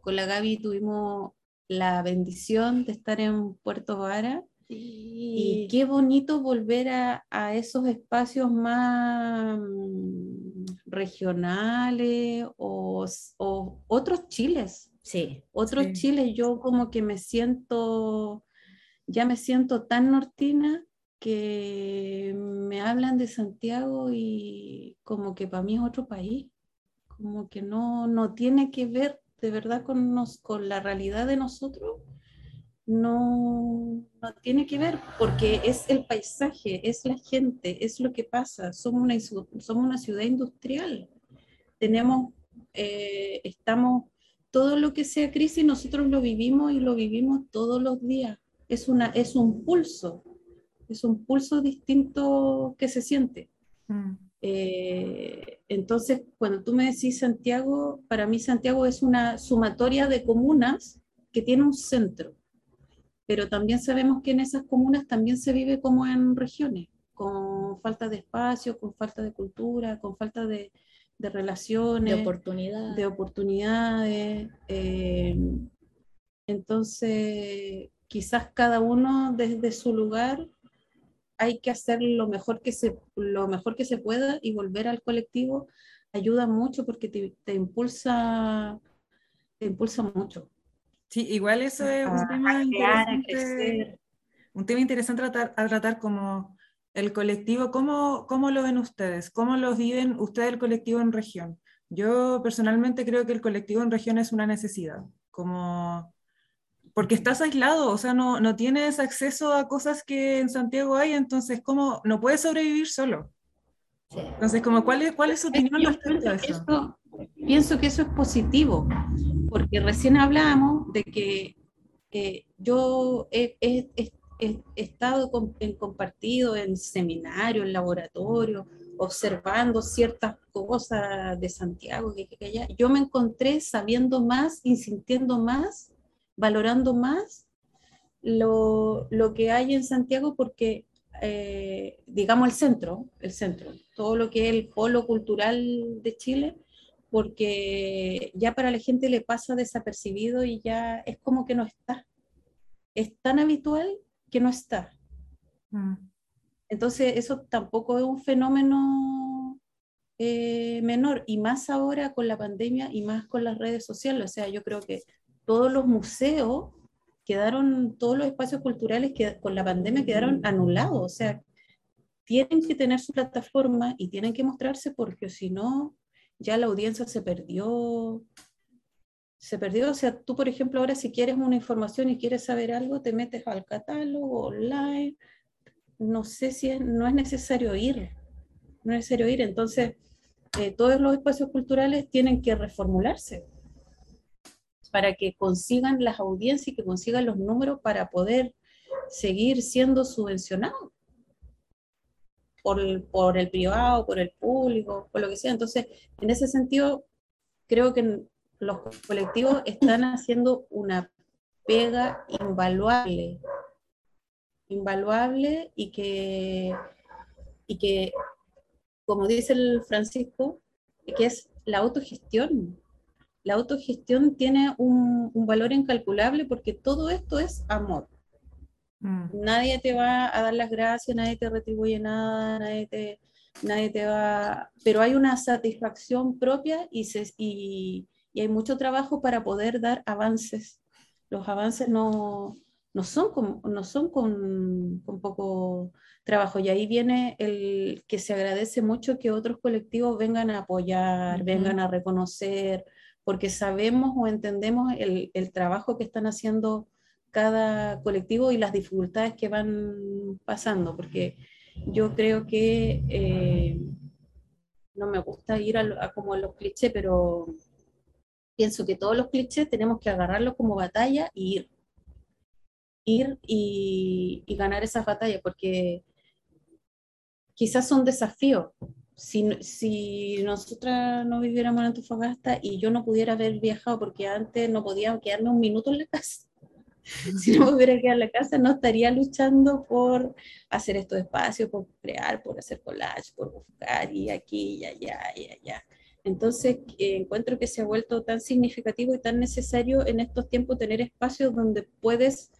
con la Gaby tuvimos la bendición de estar en Puerto Vara. Y qué bonito volver a, a esos espacios más mm, regionales o, o otros chiles Sí, otros Sí. chiles, yo como que me siento, ya me siento tan nortina que me hablan de Santiago y como que para mí es otro país, como que no, no tiene que ver de verdad con, nos, con la realidad de nosotros, no, no tiene que ver porque es el paisaje, es la gente, es lo que pasa, somos una, somos una ciudad industrial, tenemos, eh, estamos todo lo que sea crisis nosotros lo vivimos y lo vivimos todos los días. Es, una, es un pulso, es un pulso distinto que se siente. Mm. Eh, entonces, cuando tú me decís Santiago, para mí Santiago es una sumatoria de comunas que tiene un centro, pero también sabemos que en esas comunas también se vive como en regiones, con falta de espacio, con falta de cultura, con falta de, de relaciones de oportunidad. de oportunidades. eh, entonces, quizás cada uno desde su lugar hay que hacer lo mejor que se, lo mejor que se pueda y volver al colectivo ayuda mucho porque te, te impulsa, te impulsa mucho. Sí, igual eso es un a- tema crear, interesante. un tema interesante a tratar, a tratar como el colectivo, ¿cómo, ¿cómo lo ven ustedes? ¿Cómo lo viven ustedes el colectivo en región? Yo personalmente creo que el colectivo en región es una necesidad, como porque estás aislado, o sea, no, no tienes acceso a cosas que en Santiago hay, entonces, ¿cómo no puedes sobrevivir solo? Entonces, como, ¿cuál es, cuál es su opinión Yo respecto a eso? eso- pienso que eso es positivo, porque recién hablamos de que eh, yo he, he- he- estado en compartido en seminarios, en laboratorios, observando ciertas cosas de Santiago, que- que allá. Yo me encontré sabiendo más y sintiendo más, valorando más lo, lo que hay en Santiago porque, eh, digamos, el centro, el centro, todo lo que es el polo cultural de Chile, porque ya para la gente le pasa desapercibido y ya es como que no está. Es tan habitual que no está. Mm, Entonces, eso tampoco es un fenómeno eh, menor, y más ahora con la pandemia y más con las redes sociales. O sea, yo creo que todos los museos quedaron, todos los espacios culturales que con la pandemia quedaron anulados. O sea, tienen que tener su plataforma y tienen que mostrarse porque si no, ya la audiencia se perdió. Se perdió. O sea, tú, por ejemplo, ahora si quieres una información y quieres saber algo, te metes al catálogo online. No sé si no es necesario ir, no es necesario ir. Entonces, eh, todos los espacios culturales tienen que reformularse para que consigan las audiencias y que consigan los números para poder seguir siendo subvencionados por el, por el privado, por el público, por lo que sea. Entonces, en ese sentido, creo que los colectivos están haciendo una pega invaluable, invaluable y que, y que como dice el Francisco, que es la autogestión. La autogestión tiene un, un valor incalculable porque todo esto es amor. Mm. Nadie te va a dar las gracias, nadie te retribuye nada, nadie te, nadie te va... Pero hay una satisfacción propia y, se, y, y hay mucho trabajo para poder dar avances. Los avances no, no son, con, no son con, con poco trabajo. Y ahí viene el que se agradece mucho que otros colectivos vengan a apoyar, vengan a reconocer, porque sabemos o entendemos el, el trabajo que están haciendo cada colectivo y las dificultades que van pasando, porque yo creo que eh, no me gusta ir a, a como a los clichés, pero pienso que todos los clichés tenemos que agarrarlos como batalla y ir, ir y, ganar esas batallas, porque quizás son desafíos. Si, si nosotras no viviéramos en Antofagasta y yo no pudiera haber viajado porque antes no podía quedarme un minuto en la casa, [LAUGHS] si no me hubiera quedado en la casa, no estaría luchando por hacer estos espacios, por crear, por hacer collage, por buscar y aquí y allá y allá. Entonces, eh, encuentro que se ha vuelto tan significativo y tan necesario en estos tiempos tener espacios donde puedes,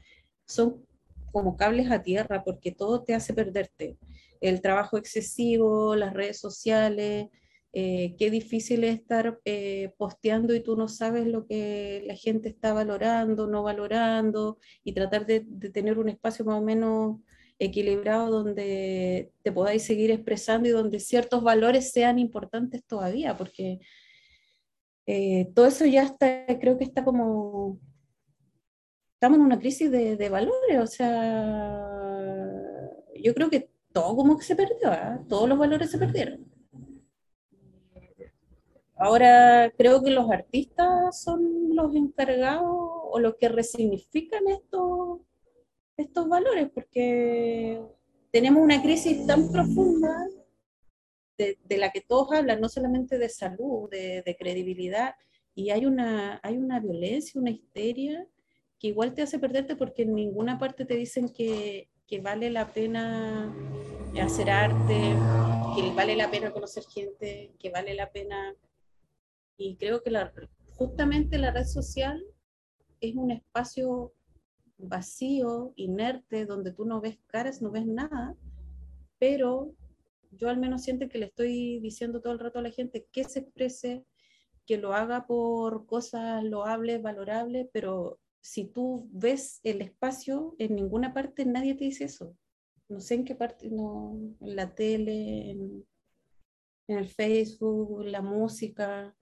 son como cables a tierra, porque todo te hace perderte. El trabajo excesivo, las redes sociales, eh, qué difícil es estar eh, posteando y tú no sabes lo que la gente está valorando, no valorando, y tratar de, de tener un espacio más o menos equilibrado donde te podáis seguir expresando y donde ciertos valores sean importantes todavía, porque eh, todo eso ya está, creo que está como, estamos en una crisis de, de valores, o sea, yo creo que todo como que se perdió, ¿ah? todos los valores se perdieron. Ahora creo que los artistas son los encargados o los que resignifican estos, valores, porque tenemos una crisis tan profunda de, de la que todos hablan, no solamente de salud, de, de credibilidad, y hay una, hay una violencia, una histeria que igual te hace perderte porque en ninguna parte te dicen que, que vale la pena hacer arte, que vale la pena conocer gente, que vale la pena... Y creo que la, justamente la red social es un espacio vacío, inerte, donde tú no ves caras, no ves nada, pero yo al menos siento que le estoy diciendo todo el rato a la gente que se exprese, que lo haga por cosas loables, valorables, pero si tú ves el espacio, en ninguna parte nadie te dice eso. No sé en qué parte, no, en la tele, en, en el Facebook, la música.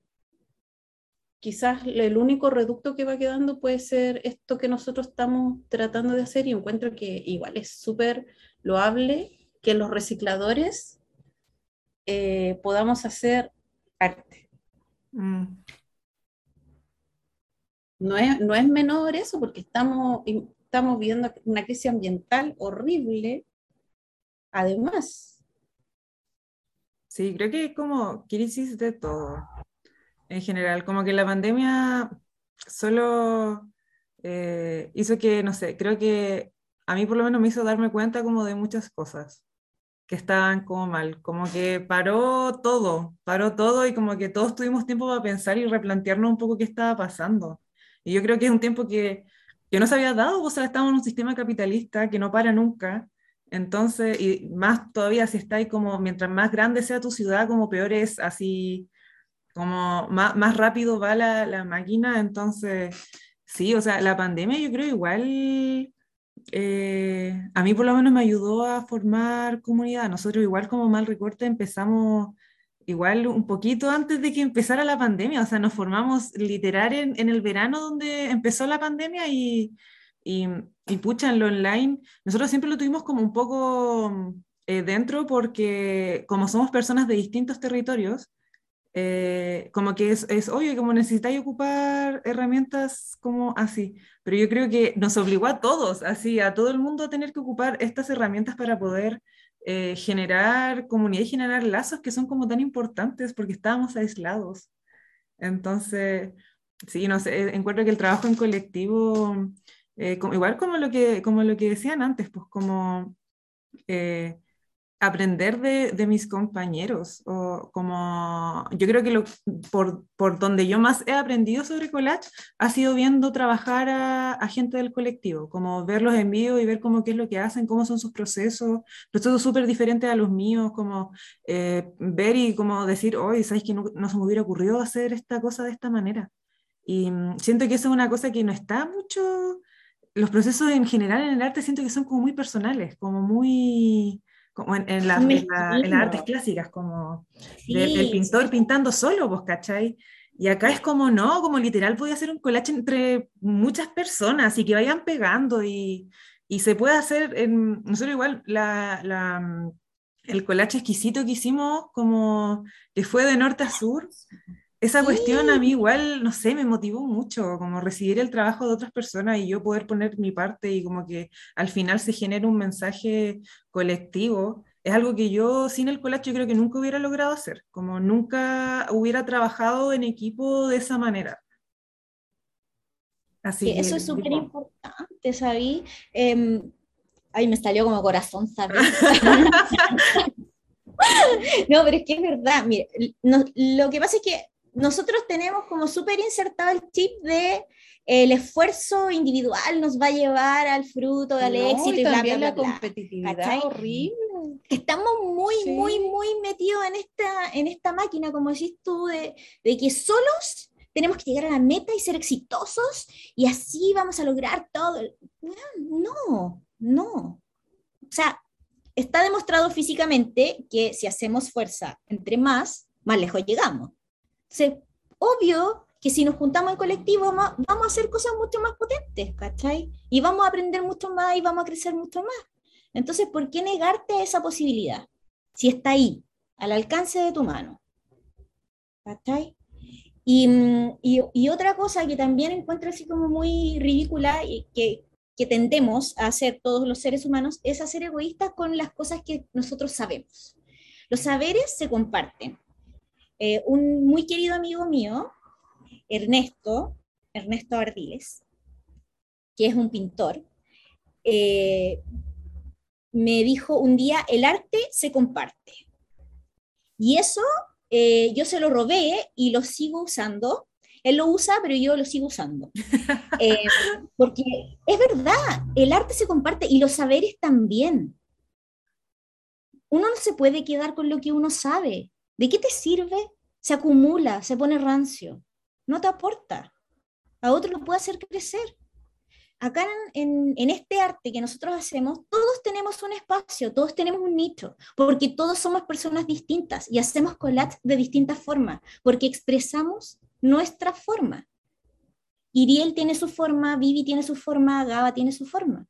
Quizás el único reducto que va quedando puede ser esto que nosotros estamos tratando de hacer y encuentro que igual es súper loable que los recicladores eh, podamos hacer arte. Mm. No es, no es menor eso porque estamos, estamos viviendo una crisis ambiental horrible. Además, Sí, creo que es como crisis de todo, en general, como que la pandemia solo eh, hizo que, no sé, creo que a mí por lo menos me hizo darme cuenta como de muchas cosas que estaban como mal, como que paró todo, paró todo y como que todos tuvimos tiempo para pensar y replantearnos un poco qué estaba pasando. Y yo creo que es un tiempo que, que no se había dado, o sea, estamos en un sistema capitalista que no para nunca. Entonces, y más todavía si está ahí como, mientras más grande sea tu ciudad, como peor es, así como más, más rápido va la, la máquina. Entonces, sí, o sea, la pandemia yo creo igual, eh, a mí por lo menos me ayudó a formar comunidad. Nosotros igual como Mal Recorte empezamos igual un poquito antes de que empezara la pandemia, o sea, nos formamos literal en, en el verano donde empezó la pandemia y, y, y pucha, en lo online, nosotros siempre lo tuvimos como un poco eh, dentro porque como somos personas de distintos territorios, eh, como que es, es obvio, como necesitáis ocupar herramientas como así, pero yo creo que nos obligó a todos, así, a todo el mundo a tener que ocupar estas herramientas para poder eh, generar comunidad y generar lazos que son como tan importantes porque estábamos aislados. Entonces, sí, no sé, encuentro que el trabajo en colectivo, eh, como- igual como lo que, como lo que decían antes, pues como... eh, aprender de, de mis compañeros, o como yo creo que lo, por, por donde yo más he aprendido sobre collage ha sido viendo trabajar a, a gente del colectivo, como verlos en vivo y ver cómo qué es lo que hacen, cómo son sus procesos, procesos súper diferentes a los míos, como eh, ver y como decir, hoy, ¿sabes que no, no se me hubiera ocurrido hacer esta cosa de esta manera? Y mm, siento que eso es una cosa que no está mucho, los procesos en general en el arte siento que son como muy personales, como muy como en, en, la- en la- en las artes clásicas, como Sí, del el pintor pintando solo, ¿vos cachai? Y acá es como no, como literal podía hacer un collage entre muchas personas y que vayan pegando y, y se puede hacer, en, nosotros igual, la, la, mm, el collage exquisito que hicimos, como que fue de norte a sur, esa cuestión a mí igual, no sé, me motivó mucho, como recibir el trabajo de otras personas y yo poder poner mi parte y como que al final se genera un mensaje colectivo. Es algo que yo sin el collage yo creo que nunca hubiera logrado hacer, como nunca hubiera trabajado en equipo de esa manera. Así Sí, que, eso es súper importante, ¿sabí? Em, ay, me salió como corazón, ¿sabes? [LAUGHS] [LAUGHS] No, pero es que es verdad. Mire, no- lo que pasa es que nosotros tenemos como súper insertado el chip de el esfuerzo individual nos va a llevar al fruto, al No, éxito y bla, también bla, la bla, bla. competitividad ¿Cachai? horrible. Estamos muy, Sí. muy, muy metidos en esta, en esta máquina, como decís tú, de, de que solos tenemos que llegar a la meta y ser exitosos y así vamos a lograr todo. No, no. O sea, está demostrado físicamente que si hacemos fuerza entre más, más lejos llegamos. Entonces, obvio que si nos juntamos en colectivo vamos, a hacer cosas mucho más potentes, ¿cachai? Y vamos a aprender mucho más y vamos a crecer mucho más. Entonces, ¿por qué negarte a esa posibilidad? Si está ahí, al alcance de tu mano. ¿Cachai? Y, mm, y, y otra cosa que también encuentro así como muy ridícula y que, que tendemos a hacer todos los seres humanos es a ser egoístas con las cosas que nosotros sabemos. Los saberes se comparten. Eh, un muy querido amigo mío, Ernesto, Ernesto Ardiles, que es un pintor, eh, me dijo un día, el arte se comparte. Y eso eh, yo se lo robé y lo sigo usando. Él lo usa, pero yo lo sigo usando. [LAUGHS] Eh, porque es verdad, el arte se comparte y los saberes también. Uno no se puede quedar con lo que uno sabe. ¿De qué te sirve? Se acumula, se pone rancio. No te aporta. A otro lo puede hacer crecer acá en, en, este arte que nosotros hacemos, todos tenemos un espacio, todos tenemos un nicho, porque todos somos personas distintas y hacemos collage de distintas formas, porque expresamos nuestra forma. Iriel tiene su forma, Vivi tiene su forma, Gaba tiene su forma.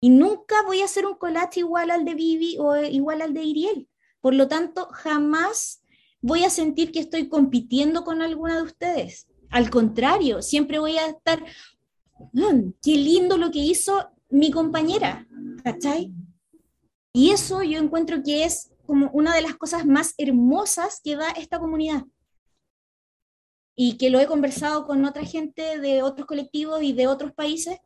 Y nunca voy a hacer un collage igual al de Vivi o igual al de Iriel. Por lo tanto, jamás voy a sentir que estoy compitiendo con alguna de ustedes. Al contrario, siempre voy a estar, Mm, qué lindo lo que hizo mi compañera, ¿cachai? Y eso yo encuentro que es como una de las cosas más hermosas que da esta comunidad. Y que lo he conversado con otra gente de otros colectivos y de otros países,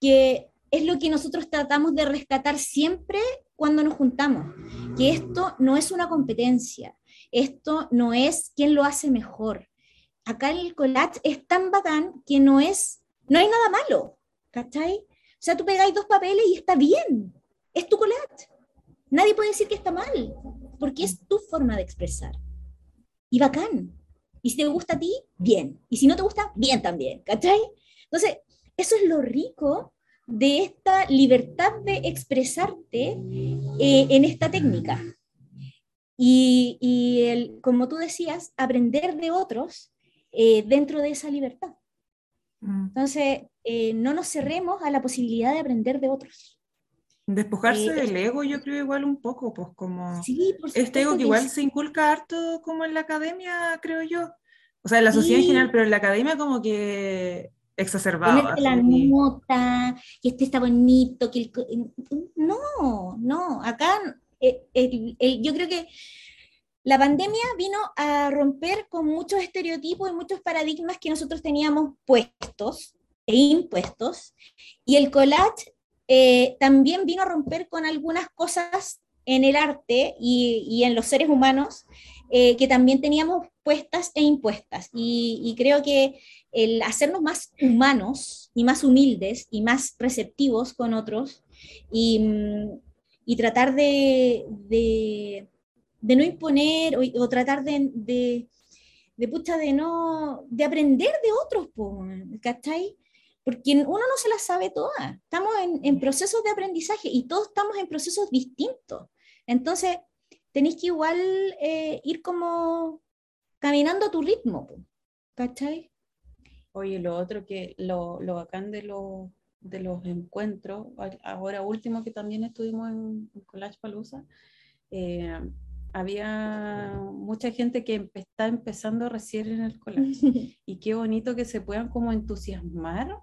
que es lo que nosotros tratamos de rescatar siempre cuando nos juntamos, que esto no es una competencia, esto no es quién lo hace mejor. Acá el collage es tan bacán que no es no hay nada malo, ¿cachai? O sea, tú pegáis dos papeles y está bien, es tu collage. Nadie puede decir que está mal, porque es tu forma de expresar. Y bacán. Y si te gusta a ti, bien. Y si no te gusta, bien también, ¿cachai? Entonces, eso es lo rico de esta libertad de expresarte eh, en esta técnica. Y, y el, como tú decías, aprender de otros eh, dentro de esa libertad. Mm. Entonces, eh, no nos cerremos a la posibilidad de aprender de otros. Despojarse Eh, del ego, yo creo igual un poco, pues como Sí, por este ego que igual sí. se inculca harto como en la academia, creo yo. O sea, en la sociedad en Sí. general, pero en la academia como que exacerbado. la así. nota, que este está bonito, que el no, no, acá eh, yo creo que la pandemia vino a romper con muchos estereotipos y muchos paradigmas que nosotros teníamos puestos e impuestos, y el collage eh, también vino a romper con algunas cosas en el arte y, y en los seres humanos eh, que también teníamos puestas e impuestas. Y, y creo que el hacernos más humanos y más humildes y más receptivos con otros y, mm, y tratar de, de, no imponer o, tratar de, de, de, pucha, de no, de aprender de otros, ¿cachai? Porque uno no se las sabe todas. Estamos en, en procesos de aprendizaje y todos estamos en procesos distintos. Entonces, tenéis que igual eh, ir como caminando a tu ritmo, ¿cachai? Oye, lo otro que lo, lo bacán de, los de los encuentros, ahora último que también estuvimos en, en Collage Palusa, había mucha gente que empe- está empezando recién en el collage. [LAUGHS] Y qué bonito que se puedan como entusiasmar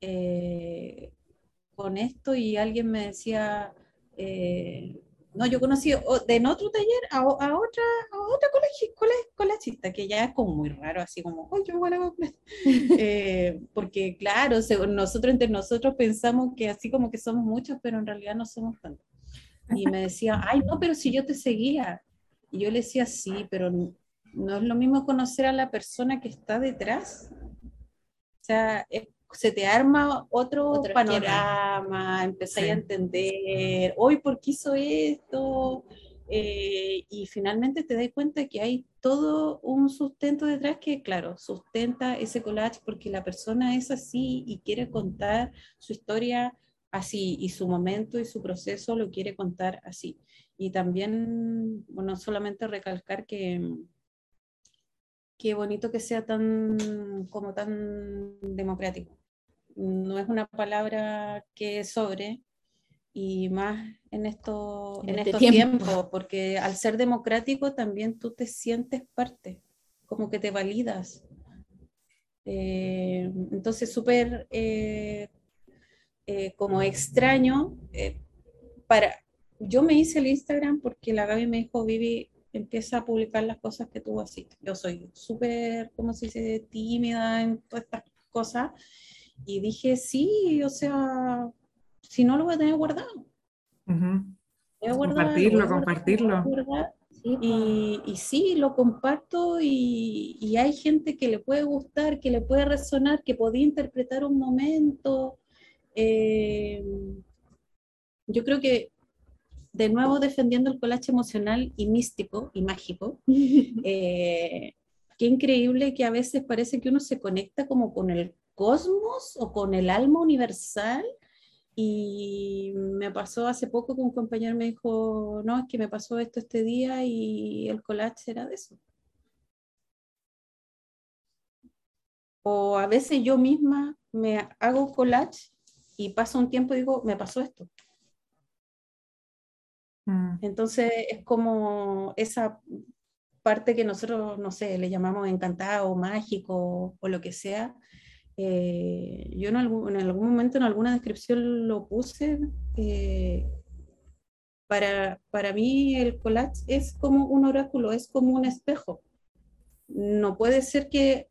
eh, con esto. Y alguien me decía, eh, no, yo conocí de en otro taller a, a otra, a otra cola- colachista, que ya es como muy raro, así como, ¡ay, qué buena completa! Eh, porque claro, nosotros entre nosotros pensamos que así como que somos muchos, pero en realidad no somos tantos. Y me decía, ay, no, pero si yo te seguía. Y yo le decía, sí, pero n- no es lo mismo conocer a la persona que está detrás. O sea, es- se te arma otro, Otro panorama, empezáis Sí. a entender, hoy, ¿por qué hizo esto? Eh, y finalmente te das cuenta que hay todo un sustento detrás que, claro, sustenta ese collage porque la persona es así y quiere contar su historia así y su momento y su proceso lo quiere contar así. Y también, bueno, solamente recalcar que qué bonito que sea tan, como tan democrático. No es una palabra que sobre, y más en, esto, En en este estos tiempo. tiempos, porque al ser democrático también tú te sientes parte, como que te validas. Eh, entonces, súper eh, eh, como extraño. eh, para, yo me hice el Instagram porque la Gaby me dijo, Vivi, empieza a publicar las cosas que tú así. Yo soy súper, ¿cómo se dice?, tímida en todas estas cosas. Y dije, sí, o sea, si no lo voy a tener guardado. Ujú. Voy a guardar, Compartirlo, lo voy a guardar, compartirlo. lo voy a guardar. Sí, po. Y, y sí, lo comparto y, y hay gente que le puede gustar, que le puede resonar, que podía interpretar un momento. Eh, yo creo que, de nuevo, defendiendo el collage emocional y místico y mágico, [LAUGHS] eh, qué increíble que a veces parece que uno se conecta como con el cosmos o con el alma universal. Y me pasó hace poco que un compañero me dijo, no, es que me pasó esto este día y el collage era de eso. O a veces yo misma me hago collage y pasa un tiempo y digo, me pasó esto. Mm. Entonces es como esa parte que nosotros, no sé, le llamamos encantado, mágico o lo que sea. Eh, yo en algún, en algún momento, en alguna descripción lo puse. eh, para, para mí el collage es como un oráculo, es como un espejo. No puede ser que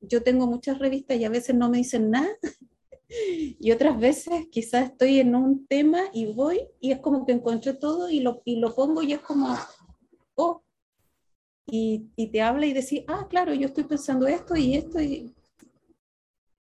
yo tengo muchas revistas y a veces no me dicen nada [LAUGHS] y otras veces quizás estoy en un tema y voy y es como que encontré todo y lo, y lo pongo y es como, oh, y, y te habla y decís, ah, claro, yo estoy pensando esto y esto y...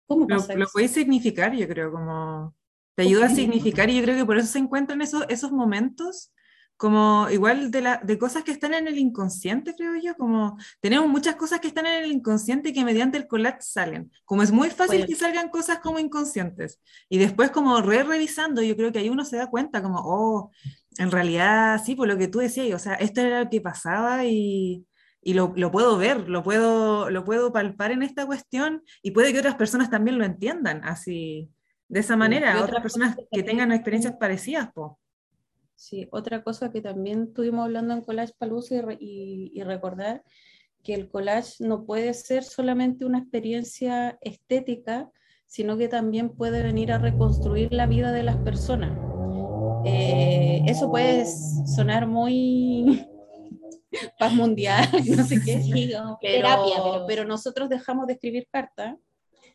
¿Cómo Lo, pasa lo eso? puedes significar, yo creo, como te ayuda a significar y yo creo que por eso se encuentran esos, esos momentos como igual de, la, de cosas que están en el inconsciente, creo yo, como tenemos muchas cosas que están en el inconsciente y que mediante el collage salen, como es muy fácil que salgan cosas como inconscientes y después como re revisando, yo creo que ahí uno se da cuenta como, oh, En realidad, sí, por lo que tú decías, o sea, esto era lo que pasaba y, y lo, lo puedo ver, lo puedo, lo puedo palpar en esta cuestión y puede que otras personas también lo entiendan así, de esa manera, otras otra personas que tengan experiencias parecidas, po. Sí, otra cosa que también estuvimos hablando en Collage Palusa y, re- y- y recordar que el collage no puede ser solamente una experiencia estética, sino que también puede venir a reconstruir la vida de las personas. Eh, eso puede sonar muy [LAUGHS] paz mundial, [LAUGHS] no sé qué, Sí, como pero, terapia, pero, pero nosotros dejamos de escribir cartas,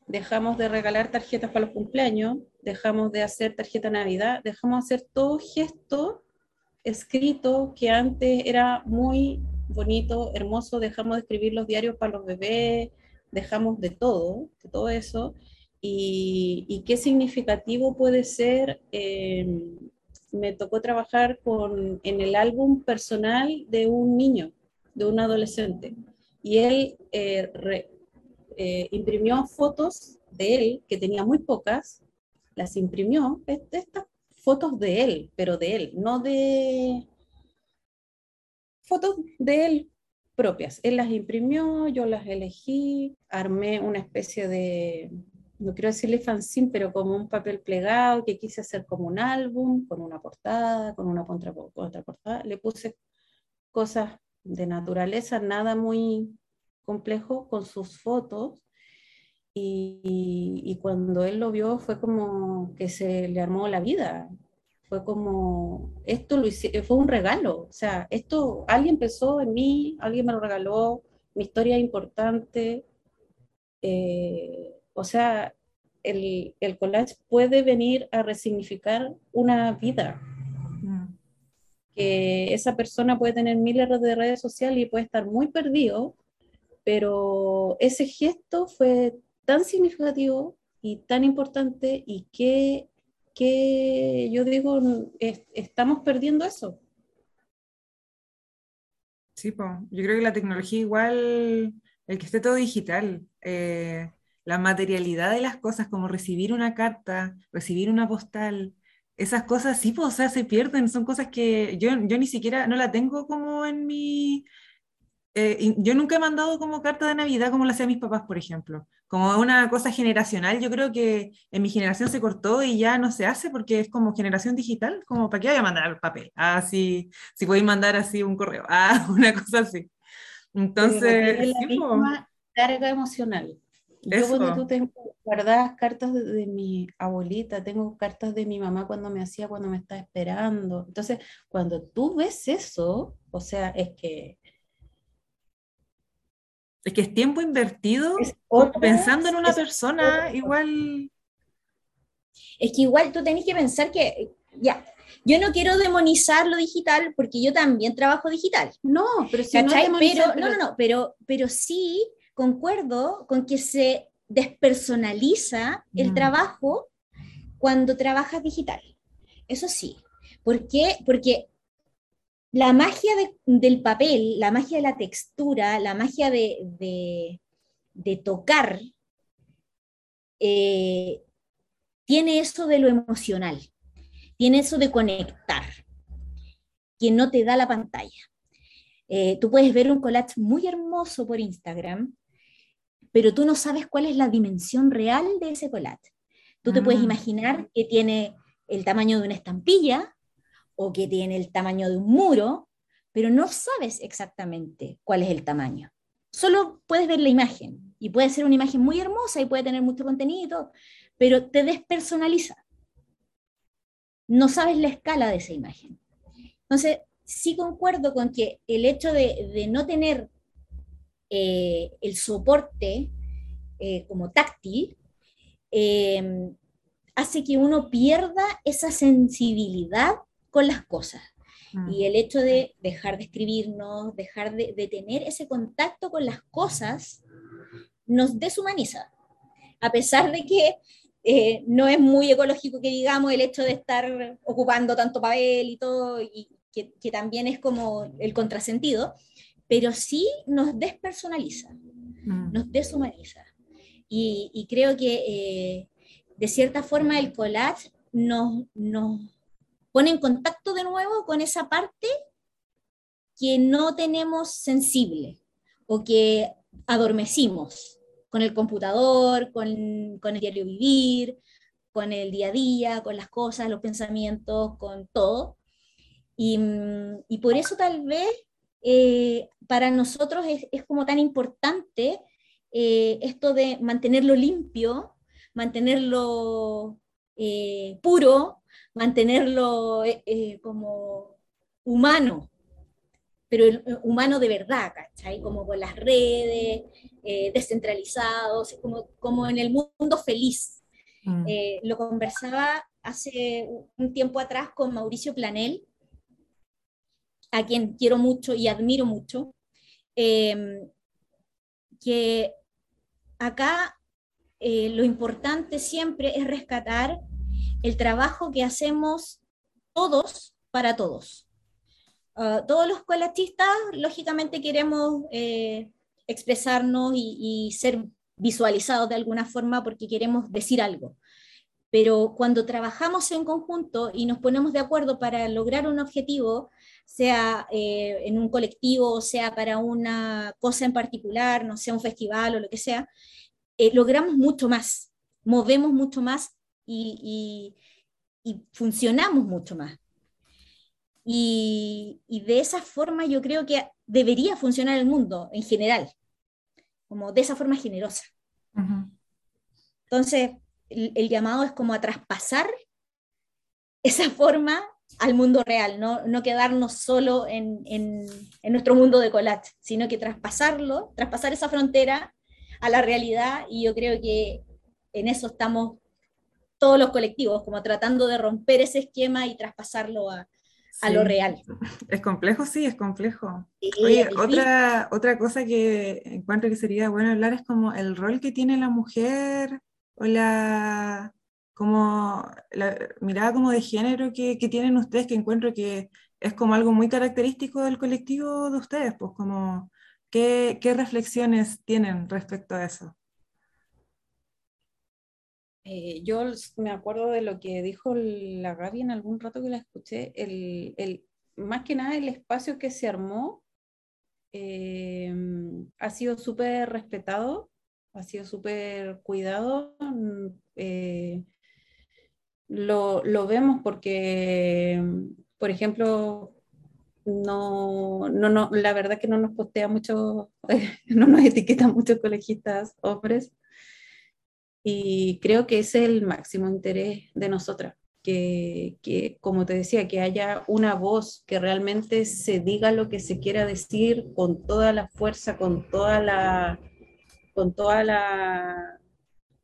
dejamos de regalar tarjetas para los cumpleaños, dejamos de hacer tarjeta Navidad, dejamos de hacer todo gesto escrito que antes era muy bonito, hermoso, dejamos de escribir los diarios para los bebés, dejamos de todo, de todo eso. Y, y qué significativo puede ser, eh, me tocó trabajar con, en el álbum personal de un niño, de un adolescente, y él eh, eh, imprimió fotos de él, que tenía muy pocas, las imprimió, es- estas fotos de él, pero de él, no de fotos de él propias. Él las imprimió, yo las elegí, armé una especie de, no quiero decirle fanzine, pero como un papel plegado que quise hacer como un álbum, con una portada, con una contra- contraportada. Le puse cosas de naturaleza, nada muy complejo, con sus fotos. Y, y cuando él lo vio fue como que se le armó la vida. Fue como, esto lo hice, fue un regalo. O sea, esto alguien pensó en mí, alguien me lo regaló, mi historia es importante. Eh, o sea, el, el collage puede venir a resignificar una vida Mm. que esa persona puede tener miles de redes sociales y puede estar muy perdido, pero ese gesto fue tan significativo y tan importante y que, que yo digo, es- estamos perdiendo eso. Sí, po. Yo creo que la tecnología igual, el que esté todo digital, eh, la materialidad de las cosas, como recibir una carta, recibir una postal, esas cosas sí, pues, o sea, se pierden, son cosas que yo, yo ni siquiera, no la tengo como en mi... eh, yo nunca he mandado como carta de Navidad como lo hacían mis papás, por ejemplo. Como una cosa generacional, yo creo que en mi generación se cortó y ya no se hace porque es como generación digital, como ¿para qué voy a mandar papel? Ah, sí, si podéis mandar así un correo, [LAUGHS] ah, una cosa así. Entonces, tiene la sí, misma carga emocional. Yo cuando tú tengo guardadas cartas de, de mi abuelita, tengo cartas de mi mamá cuando me hacía, cuando me estaba esperando. Entonces, cuando tú ves eso, o sea, es que es que es tiempo invertido es otra- pensando en una persona, otra. igual, es que igual tú tenés que pensar que, ya, yo no quiero demonizar lo digital porque yo también trabajo digital. No, pero si no pero, no, no, no, pero, pero sí concuerdo con que se despersonaliza el Mm. trabajo cuando trabajas digital. Eso sí. ¿Por qué? Porque la magia de- del papel, la magia de la textura, la magia de, de- de tocar, eh, tiene eso de lo emocional, tiene eso de conectar, que no te da la pantalla. Eh, tú puedes ver un collage muy hermoso por Instagram, pero tú no sabes cuál es la dimensión real de ese collage. Tú te puedes Mm. imaginar que tiene el tamaño de una estampilla o que tiene el tamaño de un muro, pero no sabes exactamente cuál es el tamaño. Solo puedes ver la imagen y puede ser una imagen muy hermosa y puede tener mucho contenido, y todo, pero te despersonaliza. No sabes la escala de esa imagen. Entonces, sí concuerdo con que el hecho de, de no tener eh, el soporte eh, como táctil eh, hace que uno pierda esa sensibilidad con las cosas. mm, Y el hecho de dejar de escribirnos, dejar de, de tener ese contacto con las cosas, nos deshumaniza. A pesar de que eh, no es muy ecológico que digamos el hecho de estar ocupando tanto papel y todo, y que, que también es como el contrasentido, pero sí nos despersonaliza, mm. nos deshumaniza. Y, y creo que eh, de cierta forma el collage nos, nos, pone en contacto de nuevo con esa parte que no tenemos sensible o que adormecimos con el computador, con, con el diario vivir, con el día a día, con las cosas, los pensamientos, con todo. Y, mm, y por eso tal vez eh, para nosotros es, es, como tan importante eh, esto de mantenerlo limpio, mantenerlo eh, puro, mantenerlo como humano, pero humano de verdad, ¿cachai? Como con las redes, descentralizados, como, como en el mundo feliz, Mm. Eh, lo conversaba hace un tiempo atrás con Mauricio Planel, a quien quiero mucho y admiro mucho, em, que acá eh, lo importante siempre es rescatar el trabajo que hacemos todos para todos. Ah, todos los colatistas, lógicamente, queremos eh, expresarnos y, y, ser visualizados de alguna forma porque queremos decir algo. Pero cuando trabajamos en conjunto y nos ponemos de acuerdo para lograr un objetivo, sea eh, en un colectivo, sea para una cosa en particular, no sea un festival o lo que sea, eh, logramos mucho más, movemos mucho más y, y, y funcionamos mucho más. Y, y, de esa forma yo creo que debería funcionar el mundo en general como de esa forma generosa. Uh -huh. Entonces, el, el, llamado es como a traspasar esa forma al mundo real, no, no quedarnos solo en, en, en, nuestro mundo de collage, sino que traspasarlo, traspasar esa frontera a la realidad y yo creo que en eso estamos todos los colectivos, como tratando de romper ese esquema y traspasarlo a, a sí. lo real. Es complejo, sí, es complejo. Sí, Oye, es otra, otra cosa que encuentro que sería bueno hablar es como el rol que tiene la mujer o la, como la mirada como de género que, tienen ustedes, que encuentro que es como algo muy característico del colectivo de ustedes, pues como, ¿qué, reflexiones tienen respecto a eso? Eh, yo me acuerdo de lo que dijo la Gaby en algún rato que la escuché, el, el, más que nada el espacio que se armó eh, ha sido súper respetado, ha sido súper cuidado. Eh, lo, lo, vemos porque, por ejemplo, no, no, no, la verdad que no nos postea mucho, [LAUGHS] no nos etiqueta muchos colegistas hombres y creo que ese es el máximo interés de nosotras, que, que, como te decía, que haya una voz que realmente se diga lo que se quiera decir con toda la fuerza, con toda la, con toda la,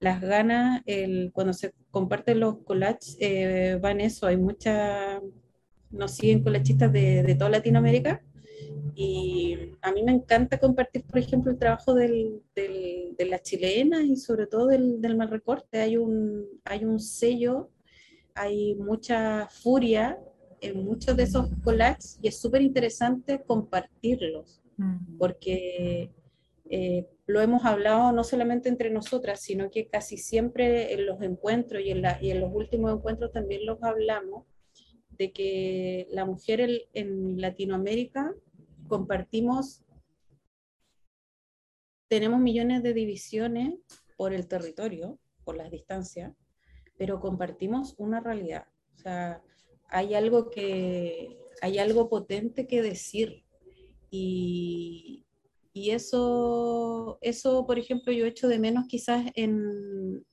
las ganas, el, cuando se comparten los collages, eh, van eso, hay muchas, nos siguen collachistas de, de toda Latinoamérica, y a mí me encanta compartir, por ejemplo, el trabajo del, del, de las chilenas y sobre todo del, del mal recorte. Hay un, hay un sello, hay mucha furia en muchos de esos collages y es súper interesante compartirlos, mm. porque eh, lo hemos hablado no solamente entre nosotras, sino que casi siempre en los encuentros y en, la, y en los últimos encuentros también los hablamos, de que la mujer en, en Latinoamérica compartimos, tenemos millones de divisiones por el territorio, por las distancias, pero compartimos una realidad. O sea, hay algo que, hay algo potente que decir. Y, y eso, eso, por ejemplo, yo echo de menos quizás en,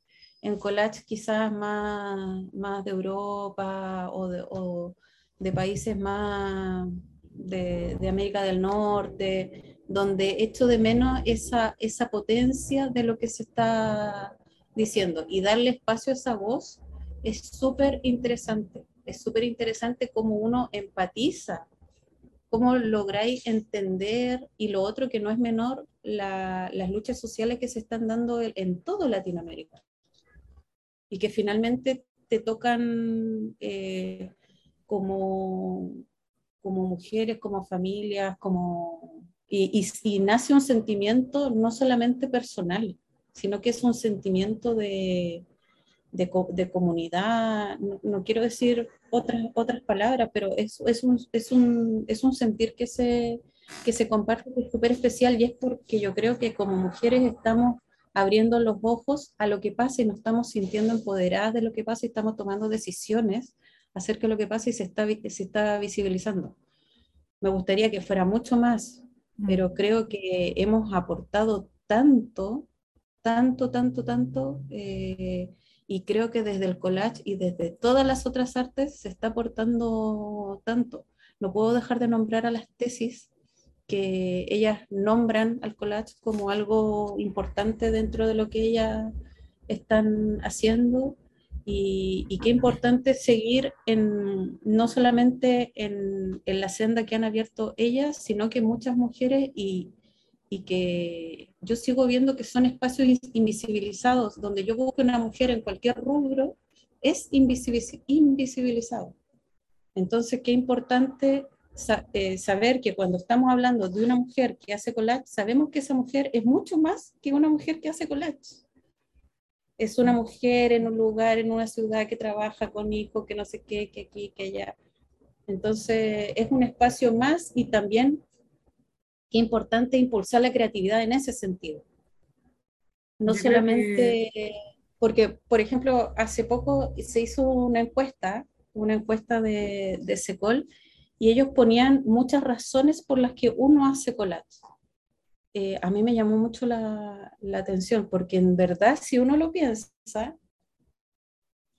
en collage quizás más, más de Europa o de, o de países más, de, de, América del Norte, donde echo de menos esa, esa potencia de lo que se está diciendo y darle espacio a esa voz es súper interesante. Es súper interesante cómo uno empatiza, cómo lográis entender y lo otro que no es menor, la, las luchas sociales que se están dando en todo Latinoamérica. Y que finalmente te tocan eh, como como mujeres, como familias, como... Y, y, nace un sentimiento no solamente personal, sino que es un sentimiento de, de, de comunidad, no, no, quiero decir otras, otras palabras, pero es, es, un, es, un, es un sentir que se, que se comparte que es súper especial y es porque yo creo que como mujeres estamos abriendo los ojos a lo que pasa y nos estamos sintiendo empoderadas de lo que pasa y estamos tomando decisiones acerca de lo que pasa y se está, se está visibilizando. Me gustaría que fuera mucho más, Mm. pero creo que hemos aportado tanto, tanto, tanto, tanto, eh, y creo que desde el collage y desde todas las otras artes se está aportando tanto. No puedo dejar de nombrar a las tesis que ellas nombran al collage como algo importante dentro de lo que ellas están haciendo y, qué importante seguir en, no solamente en, en la senda que han abierto ellas, sino que muchas mujeres y, y que yo sigo viendo que son espacios in- invisibilizados, donde yo busco una mujer en cualquier rubro, es invisibiliz- invisibilizado. Entonces, qué importante eh, saber que cuando estamos hablando de una mujer que hace collage, sabemos que esa mujer es mucho más que una mujer que hace collage. Es una mujer en un lugar, en una ciudad que trabaja con hijos, que no sé qué, que aquí, que allá. Entonces, es un espacio más y también qué importante impulsar la creatividad en ese sentido. No Yo solamente, porque, por ejemplo, hace poco se hizo una encuesta, una encuesta de, de SECOL, y ellos ponían muchas razones por las que uno hace collage. Eh, a mí me llamó mucho la, la atención, porque en verdad, si uno lo piensa,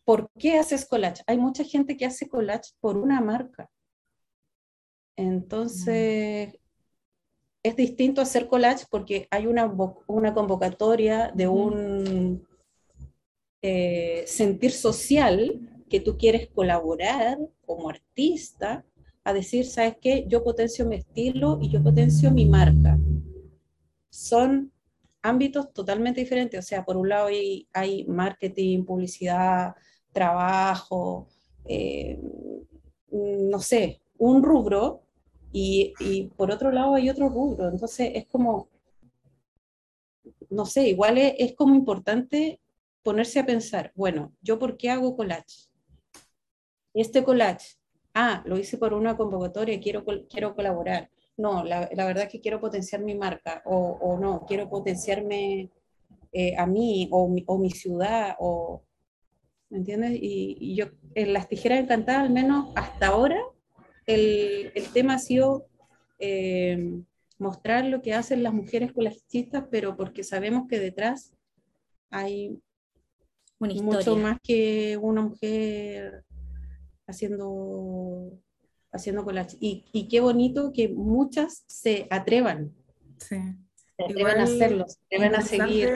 ¿por qué haces collage? Hay mucha gente que hace collage por una marca. Entonces, es distinto hacer collage porque hay una, una convocatoria de un eh, sentir social que tú quieres colaborar como artista a decir, ¿sabes qué? Yo potencio mi estilo y yo potencio mi marca. Son ámbitos totalmente diferentes. O sea, por un lado hay, hay marketing, publicidad, trabajo, eh, no sé, un rubro y, y por otro lado hay otro rubro. Entonces es como, no sé, igual es, es como importante ponerse a pensar, bueno, ¿yo por qué hago collage? Este collage, ah, lo hice por una convocatoria, quiero, quiero colaborar. No, la, la verdad es que quiero potenciar mi marca, o, o no, quiero potenciarme eh, a mí, o mi, o mi ciudad, o, ¿me entiendes? Y, y yo, en las tijeras encantadas, al menos hasta ahora, el, el tema ha sido eh, mostrar lo que hacen las mujeres collajistas, pero porque sabemos que detrás hay Una mucho más que una mujer haciendo, haciendo collage. Y, y qué bonito que muchas se atrevan, Sí. se atrevan a Igual, hacerlo, se atrevan a seguir.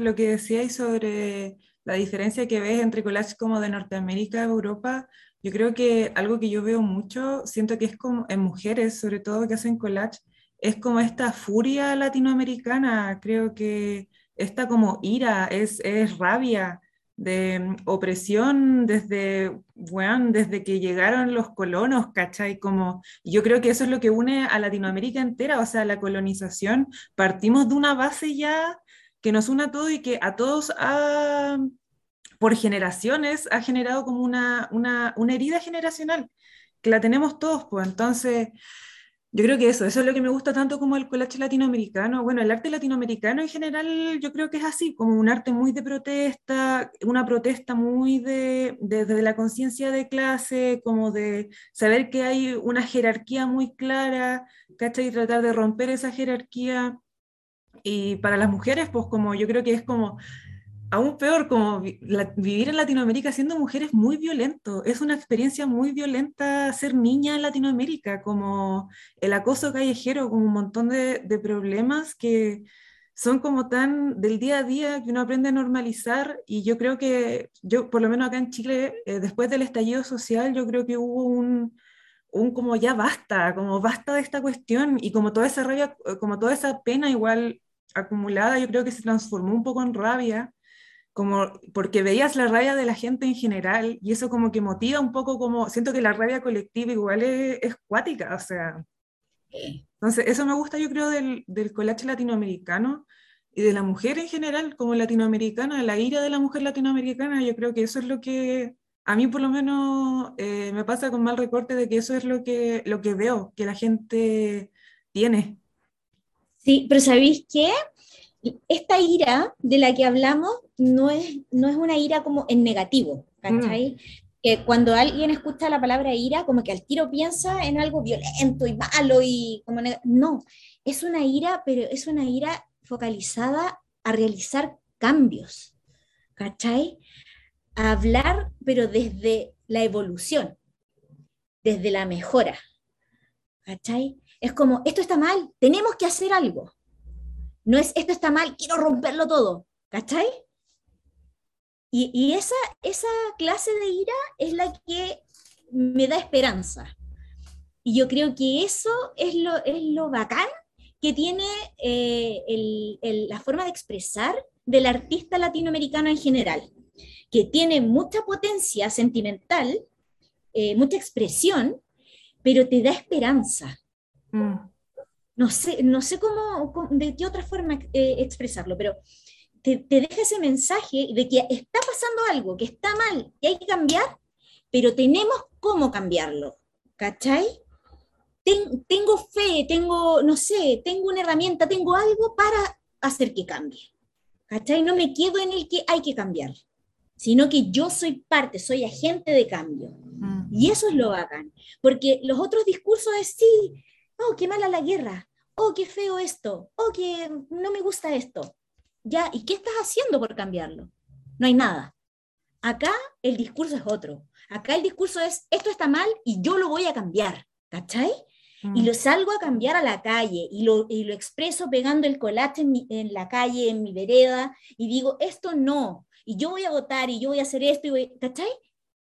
Lo que decíais sobre la diferencia que ves entre collage como de Norteamérica a Europa, yo creo que algo que yo veo mucho, siento que es como en mujeres, sobre todo que hacen collage, es como esta furia latinoamericana, creo que esta como ira, es, es rabia de opresión desde, weón, desde que llegaron los colonos, ¿cachai? Como, yo creo que eso es lo que une a Latinoamérica entera, o sea, la colonización partimos de una base ya que nos une a todos y que a todos ha, por generaciones ha generado como una, una, una herida generacional, que la tenemos todos, pues entonces yo creo que eso, eso es lo que me gusta tanto como el collage latinoamericano. Bueno, el arte latinoamericano en general yo creo que es así, como un arte muy de protesta, una protesta muy de, de- desde la conciencia de clase, como de saber que hay una jerarquía muy clara, ¿cachai? Y tratar de romper esa jerarquía. Y para las mujeres, pues como yo creo que es como aún peor, como vivir en Latinoamérica siendo mujer es muy violento, es una experiencia muy violenta ser niña en Latinoamérica, como el acoso callejero, como un montón de, problemas que son como tan del día a día que uno aprende a normalizar. Y yo creo que, yo por lo menos acá en Chile, eh, después del estallido social, yo creo que hubo un, un como ya basta, como basta de esta cuestión. Y como toda esa rabia, como toda esa pena igual acumulada, yo creo que se transformó un poco en rabia como porque veías la rabia de la gente en general y eso como que motiva un poco como, siento que la rabia colectiva igual es, es cuática, o sea, entonces eso me gusta yo creo del, del collage latinoamericano y de la mujer en general como latinoamericana, la ira de la mujer latinoamericana, yo creo que eso es lo que A mí por lo menos eh, me pasa con mal recorte de que eso es lo que, lo que veo, que la gente tiene. Sí, pero ¿sabéis qué? Esta ira de la que hablamos no es, no es una ira como en negativo, ¿cachai? Que cuando alguien escucha la palabra ira, como que al tiro piensa en algo violento y malo y como no, es una ira, pero es una ira focalizada a realizar cambios, ¿cachai? A hablar, pero desde la evolución, desde la mejora, ¿cachai? Es como, esto está mal, tenemos que hacer algo. No es, esto está mal, quiero romperlo todo, ¿cachai? Y, y esa, esa clase de ira es la que me da esperanza. Y yo creo que eso es lo, es lo bacán que tiene eh, el- la forma de expresar del artista latinoamericano en general, que tiene mucha potencia sentimental, eh, mucha expresión, pero te da esperanza. Mm. No sé, no sé cómo, cómo- de qué otra forma eh, expresarlo, pero te, te deja ese mensaje de que está pasando algo, que está mal, que hay que cambiar, pero tenemos cómo cambiarlo, ¿cachai? Ten- tengo fe, tengo, no sé, tengo una herramienta, tengo algo para hacer que cambie, ¿cachai? No me quedo en el que hay que cambiar, sino que yo soy parte, soy agente de cambio. Mm. Y eso es lo bacán, porque los otros discursos es sí, oh, qué mala la guerra, oh, qué feo esto, oh, que no me gusta esto. Ya, ¿y qué estás haciendo por cambiarlo? No hay nada. Acá el discurso es otro. Acá el discurso es, esto está mal y yo lo voy a cambiar, ¿cachai? Y Mm. lo salgo a cambiar a la calle y lo, y lo expreso pegando el en, mi- en la calle, en mi vereda, y digo, esto no, y yo voy a votar y yo voy a hacer esto, y voy, ¿cachai?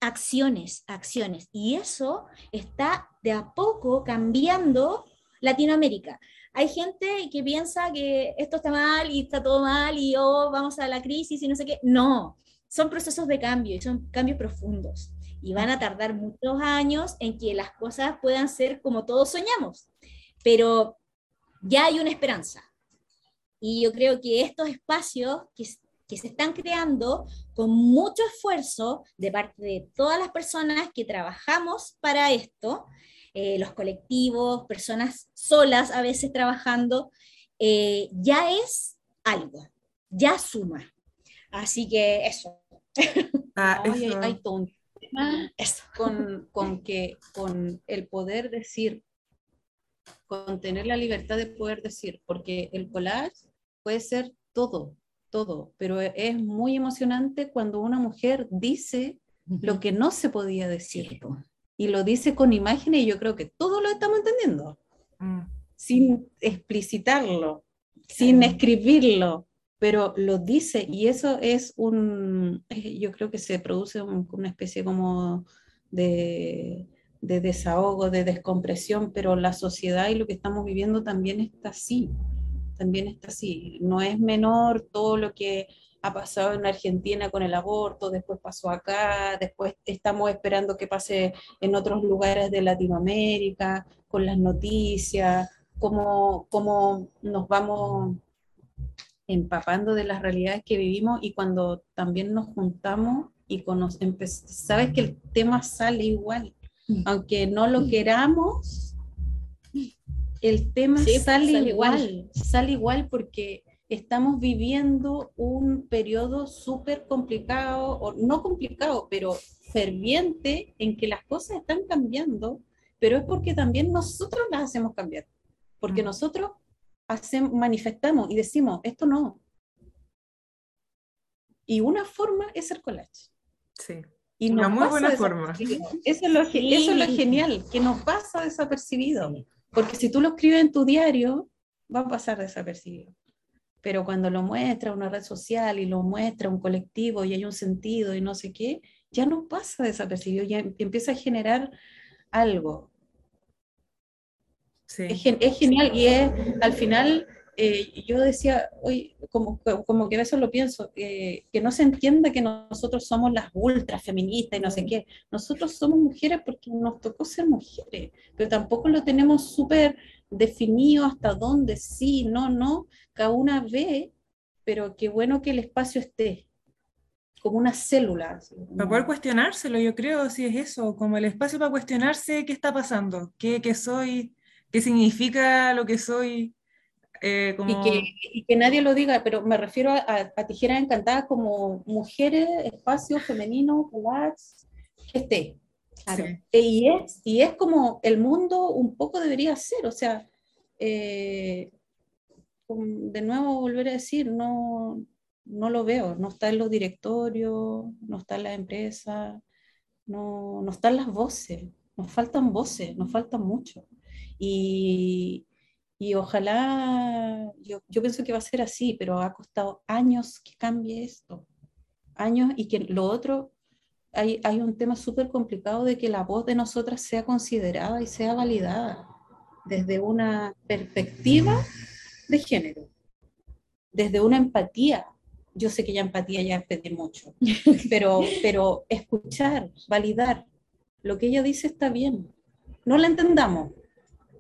Acciones, acciones. Y eso está de a poco cambiando Latinoamérica. Hay gente que piensa que esto está mal y está todo mal y oh, vamos a la crisis y no sé qué. No, son procesos de cambio y son cambios profundos y van a tardar muchos años en que las cosas puedan ser como todos soñamos. Pero ya hay una esperanza. Y yo creo que estos espacios que, que se están creando con mucho esfuerzo de parte de todas las personas que trabajamos para esto, eh, los colectivos, personas solas a veces trabajando, eh, ya es algo, ya suma. Así que eso, Ah, hay, todo un tema eso. con, con que con el poder decir, con tener la libertad de poder decir, porque el collage puede ser todo, todo, pero es muy emocionante cuando una mujer dice lo que no se podía decir y lo dice con imágenes y yo creo que todos lo estamos entendiendo, Mm. sin explicitarlo, sin escribirlo, pero lo dice y eso es un, yo creo que se produce un- una especie como de, de desahogo, de descompresión, pero la sociedad y lo que estamos viviendo también está así, también está así. No es menor todo lo que ha pasado en Argentina con el aborto, después pasó acá, después estamos esperando que pase en otros lugares de Latinoamérica, con las noticias, cómo, cómo nos vamos empapando de las realidades que vivimos y cuando también nos juntamos y sabes que el tema sale igual, Mm. aunque no lo queramos, el tema Sí, sale, sale igual, igual. sale igual porque estamos viviendo un periodo súper complicado, o no complicado, pero ferviente en que las cosas están cambiando, pero es porque también nosotros las hacemos cambiar, porque Mm. nosotros hacemos, manifestamos y decimos, esto no. Y una forma es el collage. Sí. Y Una muy buena forma. Eso es, lo, Sí. eso es lo genial, que nos pasa desapercibido. Porque si tú lo escribes en tu diario, va a pasar desapercibido. Pero cuando lo muestra una red social y lo muestra un colectivo y hay un sentido y no sé qué, ya no pasa desapercibido, ya em- empieza a generar algo. Sí. Es, es genial y es, al final, eh, yo decía, hoy como, como que a veces lo pienso, eh, que no se entienda que nosotros somos las ultras feministas y no sé qué. Nosotros somos mujeres porque nos tocó ser mujeres, pero tampoco lo tenemos súper definido hasta dónde sí, no, no. Cada una ve, pero qué bueno que el espacio esté. como una célula. así, Para poder cuestionárselo, yo creo, si es eso, como el espacio para cuestionarse qué está pasando, qué, qué soy, qué significa lo que soy, eh, como... y, que, y que nadie lo diga, pero me refiero a, a, a Tijeras Encantadas como mujeres, espacio femenino, collage, que esté. Claro. Sí. E- Y es, y es como el mundo un poco debería ser, o sea, eh, de nuevo volver a decir, no, no lo veo, no está en los directorios, no está en las empresas, no, no están las voces, nos faltan voces, nos faltan mucho. Y, y ojalá, yo, yo pienso que va a ser así, pero ha costado años que cambie esto, años y que lo otro hay, hay un tema súper complicado de que la voz de nosotras sea considerada y sea validada desde una perspectiva de género, desde una empatía. Yo sé que ya empatía ya es pedir mucho, [LAUGHS] pero, pero escuchar, validar, lo que ella dice está bien. No la entendamos,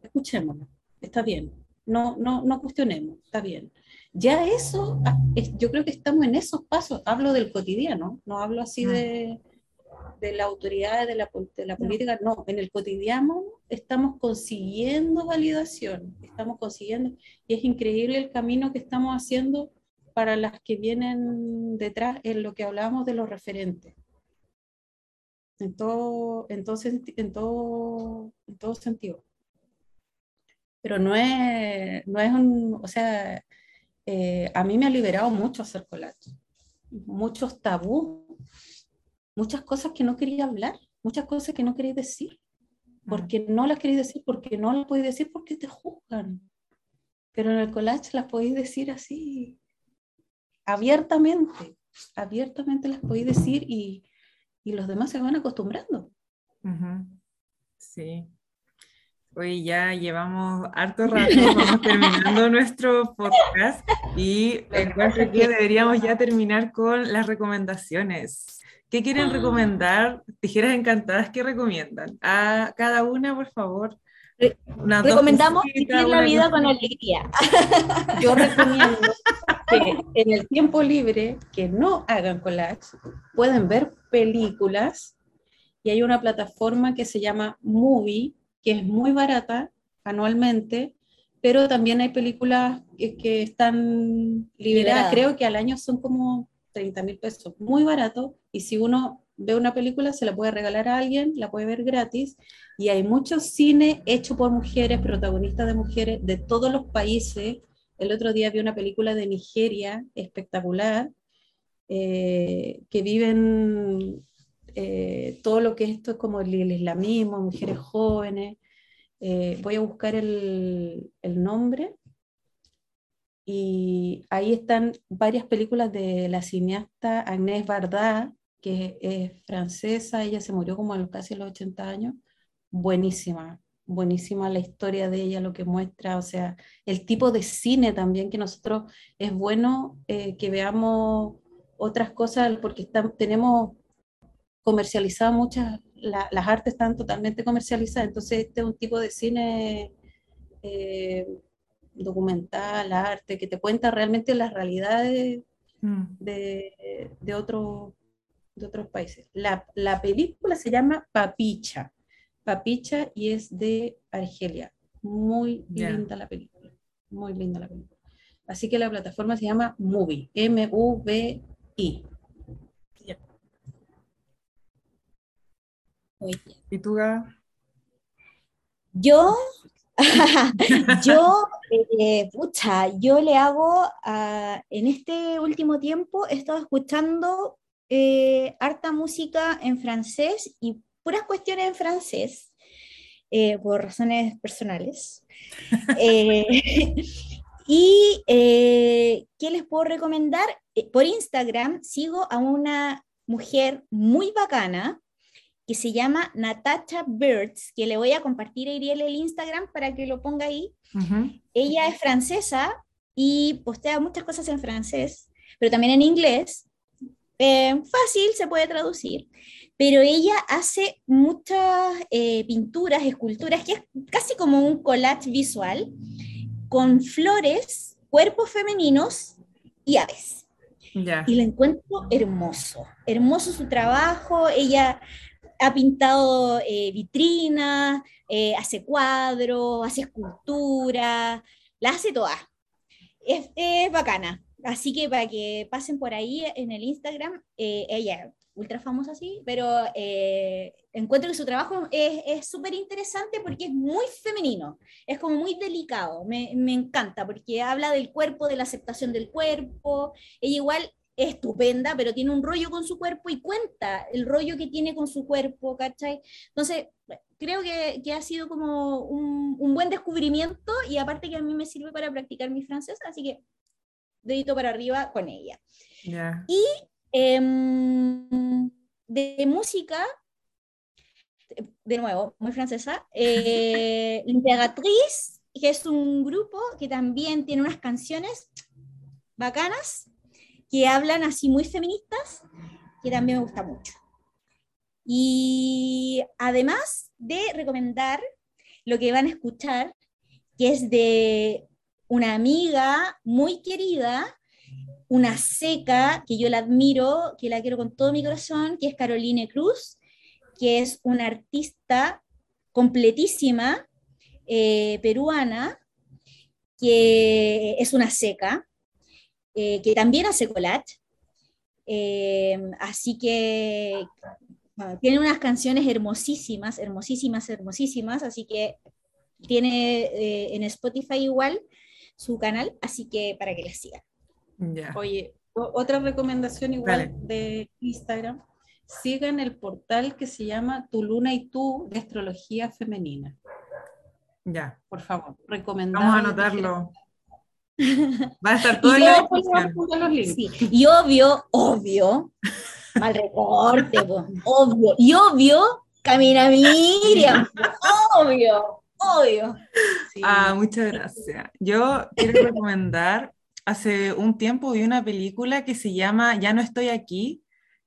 escuchémosla, está bien. No, no, no cuestionemos, está bien. Ya eso, ah, yo creo que estamos en esos pasos. Hablo del cotidiano, no hablo así de, de la autoridad, de la, de la política, no, en el cotidiano estamos consiguiendo validación, estamos consiguiendo, y es increíble el camino que estamos haciendo para las que vienen detrás en lo que hablábamos de los referentes. En todo, en todo, senti- en todo, en todo sentido. Pero no es, no es un, o sea, eh, a mí me ha liberado mucho hacer collage, muchos tabús, muchas cosas que no quería hablar, muchas cosas que no quería decir, porque no las queréis decir, porque no las podéis decir porque te juzgan. Pero en el collage las podéis decir así, abiertamente, abiertamente las podéis decir y, y los demás se van acostumbrando. Ujú. Sí. Hoy ya llevamos harto rato, vamos [LAUGHS] terminando nuestro podcast y encuentro que deberíamos ya terminar con las recomendaciones. ¿Qué quieren recomendar? Tijeras encantadas, ¿qué recomiendan? A cada una, por favor. Dos Recomendamos cositas, vivir la una vida con alegría. [LAUGHS] Yo recomiendo que en el tiempo libre, que no hagan collage, pueden ver películas y hay una plataforma que se llama Movie, que es muy barata anualmente, pero también hay películas que, que están liberadas, Liberadas. creo que al año son como 30 mil pesos, muy barato, y si uno ve una película se la puede regalar a alguien, la puede ver gratis, y hay mucho cine hecho por mujeres, protagonistas de mujeres de todos los países. El otro día vi una película de Nigeria espectacular, eh, que viven eh, todo lo que esto es como el, islamismo, mujeres jóvenes. Eh, voy a buscar el nombre. Y ahí están varias películas de la cineasta Agnès Varda, que es francesa, ella se murió como a los, casi los 80 años. Buenísima, buenísima la historia de ella, lo que muestra, o sea, el tipo de cine también que nosotros es bueno eh, que veamos otras cosas, porque están, tenemos comercializadas muchas, la- las artes están totalmente comercializadas, entonces este es un tipo de cine eh, documental, arte, que te cuenta realmente las realidades Mm. de, de, otro- de otros países. La, la película se llama Papicha, Papicha y es de Argelia. Muy linda la película, muy linda la película. Así que la plataforma se llama Movie, M-U-V-I. ¿Y tú? Yo, [LAUGHS] yo, eh, pucha, yo le hago, en este último tiempo he estado escuchando eh, harta música en francés y puras cuestiones en francés, eh, por razones personales. [LAUGHS] [LAUGHS] Y, ¿qué les puedo recomendar? Por Instagram sigo a una mujer muy bacana que se llama Natacha Birds, que le voy a compartir a Iriel el Instagram para que lo ponga ahí. Ujú. Ella es francesa y postea muchas cosas en francés, pero también en inglés. Eh, fácil, se puede traducir. Pero ella hace muchas eh, pinturas, esculturas, que es casi como un collage visual, con flores, cuerpos femeninos y aves. Ya. y lo encuentro hermoso, hermoso su trabajo, ella ha pintado eh, vitrinas, eh, hace cuadros, hace esculturas, la hace toda. Es, es bacana. Así que para que pasen por ahí en el Instagram, eh, ella ultra famosa sí, pero eh, encuentro que su trabajo es súper interesante porque es muy femenino, es como muy delicado, me, me encanta porque habla del cuerpo, de la aceptación del cuerpo, ella igual estupenda, pero tiene un rollo con su cuerpo y cuenta el rollo que tiene con su cuerpo, ¿cachai? Entonces, creo que, que ha sido como un, un buen descubrimiento y aparte que a mí me sirve para practicar mi francés, así que dedito para arriba con ella. Ya. Em, de música, de nuevo, muy francesa, eh, [LAUGHS] L'Imperatrice, que es un grupo que también tiene unas canciones bacanas, que hablan así muy feministas, que también me gusta mucho. Y además de recomendar lo que van a escuchar, que es de una amiga muy querida, una seca, que yo la admiro, que la quiero con todo mi corazón, que es Caroline Cruz, que es una artista completísima, eh, peruana, que es una seca, eh, que también hace collage. Eh, así que bueno, tiene unas canciones hermosísimas, hermosísimas, hermosísimas, así que tiene eh, en Spotify igual su canal, así que para que la sigan. Ya. Oye, otra recomendación igual Dale. de Instagram. Sigan el portal que se llama Tu Luna y Tú de astrología femenina. Ya. Por favor, recomendado. Vamos a anotarlo. [LAUGHS] Va a estar todo en la descripción. los. Sí, y obvio, obvio, [LAUGHS] mal recorte, po, obvio, y obvio, Camina Miriam, [LAUGHS] obvio, obvio. Sí. Ah, muchas gracias. Yo quiero recomendar, hace un tiempo vi una película que se llama Ya no estoy aquí.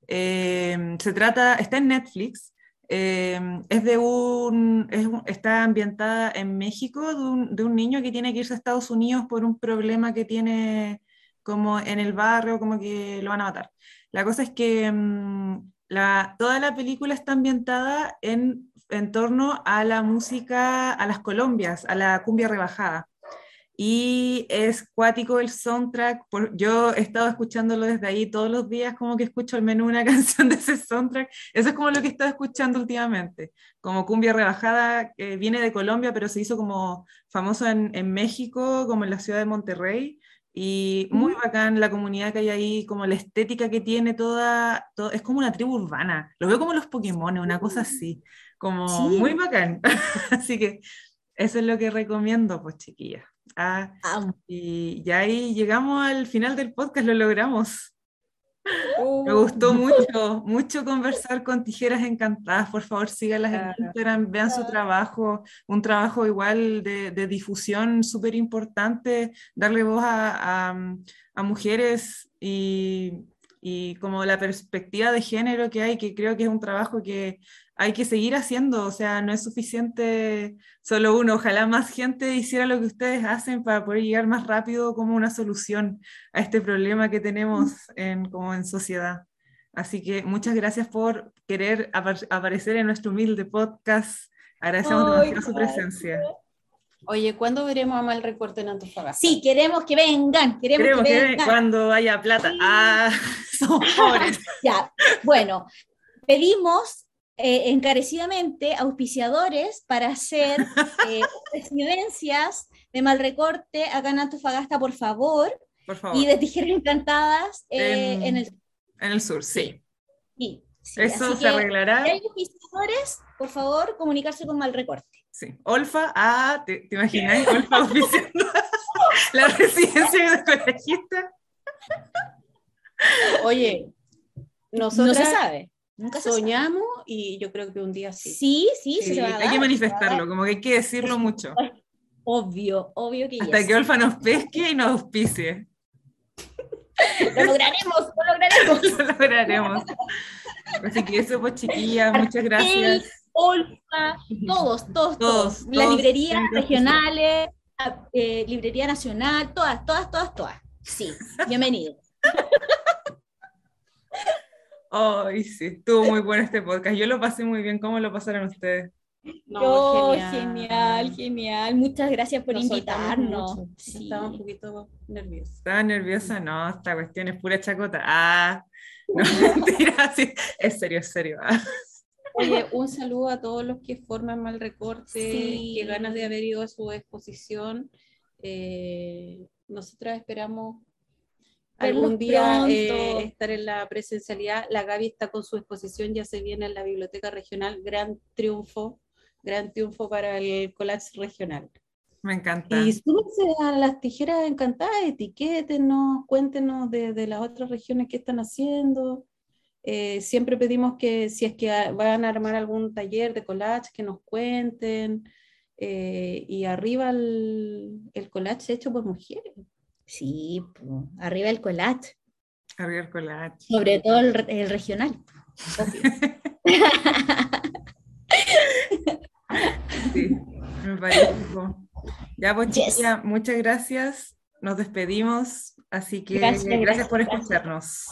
Eh, se trata, está en Netflix. Eh, es de un, es un- está ambientada en México de un, de un niño que tiene que irse a Estados Unidos por un problema que tiene como en el barrio, como que lo van a matar. La cosa es que mm, la, toda la película está ambientada en, en torno a la música, a las colombias, a la cumbia rebajada. Y es cuático el soundtrack. por- yo he estado escuchándolo desde ahí todos los días, como que escucho al menos una [LAUGHS] canción de ese soundtrack. Eso es como lo que he estado escuchando últimamente. Como cumbia rebajada, que viene de Colombia, pero se hizo como famoso en, en México, como en la ciudad de Monterrey. Y muy bacán la comunidad que hay ahí, como la estética que tiene toda, todo- es como una tribu urbana. Lo veo como los Pokémon, una cosa así, como Sí. muy bacán. [LAUGHS] Así que eso es lo que recomiendo, pues chiquillas. Ah, y ya ahí llegamos al final del podcast, lo logramos. Uh, Me gustó [LAUGHS] mucho, mucho conversar con Tijeras Encantadas. Por favor, síganlas en. Instagram, vean su trabajo, un trabajo igual de, de difusión súper importante, darle voz a, a- a mujeres y, y como la perspectiva de género que hay, que creo que es un trabajo que hay que seguir haciendo. O sea, no es suficiente solo uno. Ojalá más gente hiciera lo que ustedes hacen para poder llegar más rápido como una solución a este problema que tenemos [LAUGHS] en, como en sociedad. Así que muchas gracias por querer apa- aparecer en nuestro humilde podcast. Agradecemos Ay, demasiado su gracias. presencia. Oye, ¿cuándo veremos a Mal Recorte en Antofagasta? Sí, queremos que vengan, queremos, Queremos que que vengan. cuando haya plata. Sí. Ah, [LAUGHS] pobres. Ya, bueno, pedimos eh, encarecidamente auspiciadores para hacer [LAUGHS] eh, residencias de mal recorte acá en Antofagasta, por favor, Por favor. y de tijeras encantadas eh, En- en el En el sur, sí. sí, sí, Eso así se que, arreglará. si hay auspiciadores, por favor, comunicarse con mal recorte. Sí. Olfa, ah, ¿te, te imaginas? [LAUGHS] Olfa oficiando [LAUGHS] la residencia de colegista. Oye, No nosotros se sabe, nunca se sabe. soñamos y yo creo que un día sí. Sí, sí, Sí, se va a hay que manifestarlo, como que hay que decirlo mucho. Obvio, obvio que Hasta yes. que Olfa nos pesque y nos auspicie. Lo lograremos, lo lograremos. [LAUGHS] Lo lograremos. Así que eso, pues chiquillas, muchas gracias. Olfa, todos, todos, todos. Todos, Las todos librerías regionales, eh, librería nacional, todas, todas, todas, todas. Sí, bienvenido. [LAUGHS] Ay, sí, estuvo muy bueno este podcast. Yo lo pasé muy bien. ¿Cómo lo pasaron ustedes? No, Yo, genial. genial, Muchas gracias por Nos invitarnos. Sí. Estaba un poquito nerviosa. ¿Estaba nerviosa? No, esta cuestión es pura chacota. Ah, no, [LAUGHS] [LAUGHS] mentira, sí. Es serio, es serio. Ah. Oye, un saludo a todos los que forman mal recorte, Sí. que ganas de haber ido a su exposición. Eh, nosotras esperamos Verlos algún día eh, estar en la presencialidad. La Gaby está con su exposición, ya se viene en la Biblioteca Regional. Gran triunfo, gran triunfo para el collage regional. Me encanta. Y súmense a las tijeras encantadas, etiquétenos, cuéntenos de, de las otras regiones que están haciendo. Eh, siempre pedimos que si es que van a armar algún taller de collage, que nos cuenten. Eh, y arriba el, el collage hecho por mujeres. Sí, po. arriba el collage, Cargar collage. sobre todo el, re- el regional. Sí, me parece. Ya, pues, Yes. chiquilla, muchas gracias. Nos despedimos. Así que Gracias, gracias, por gracias. escucharnos.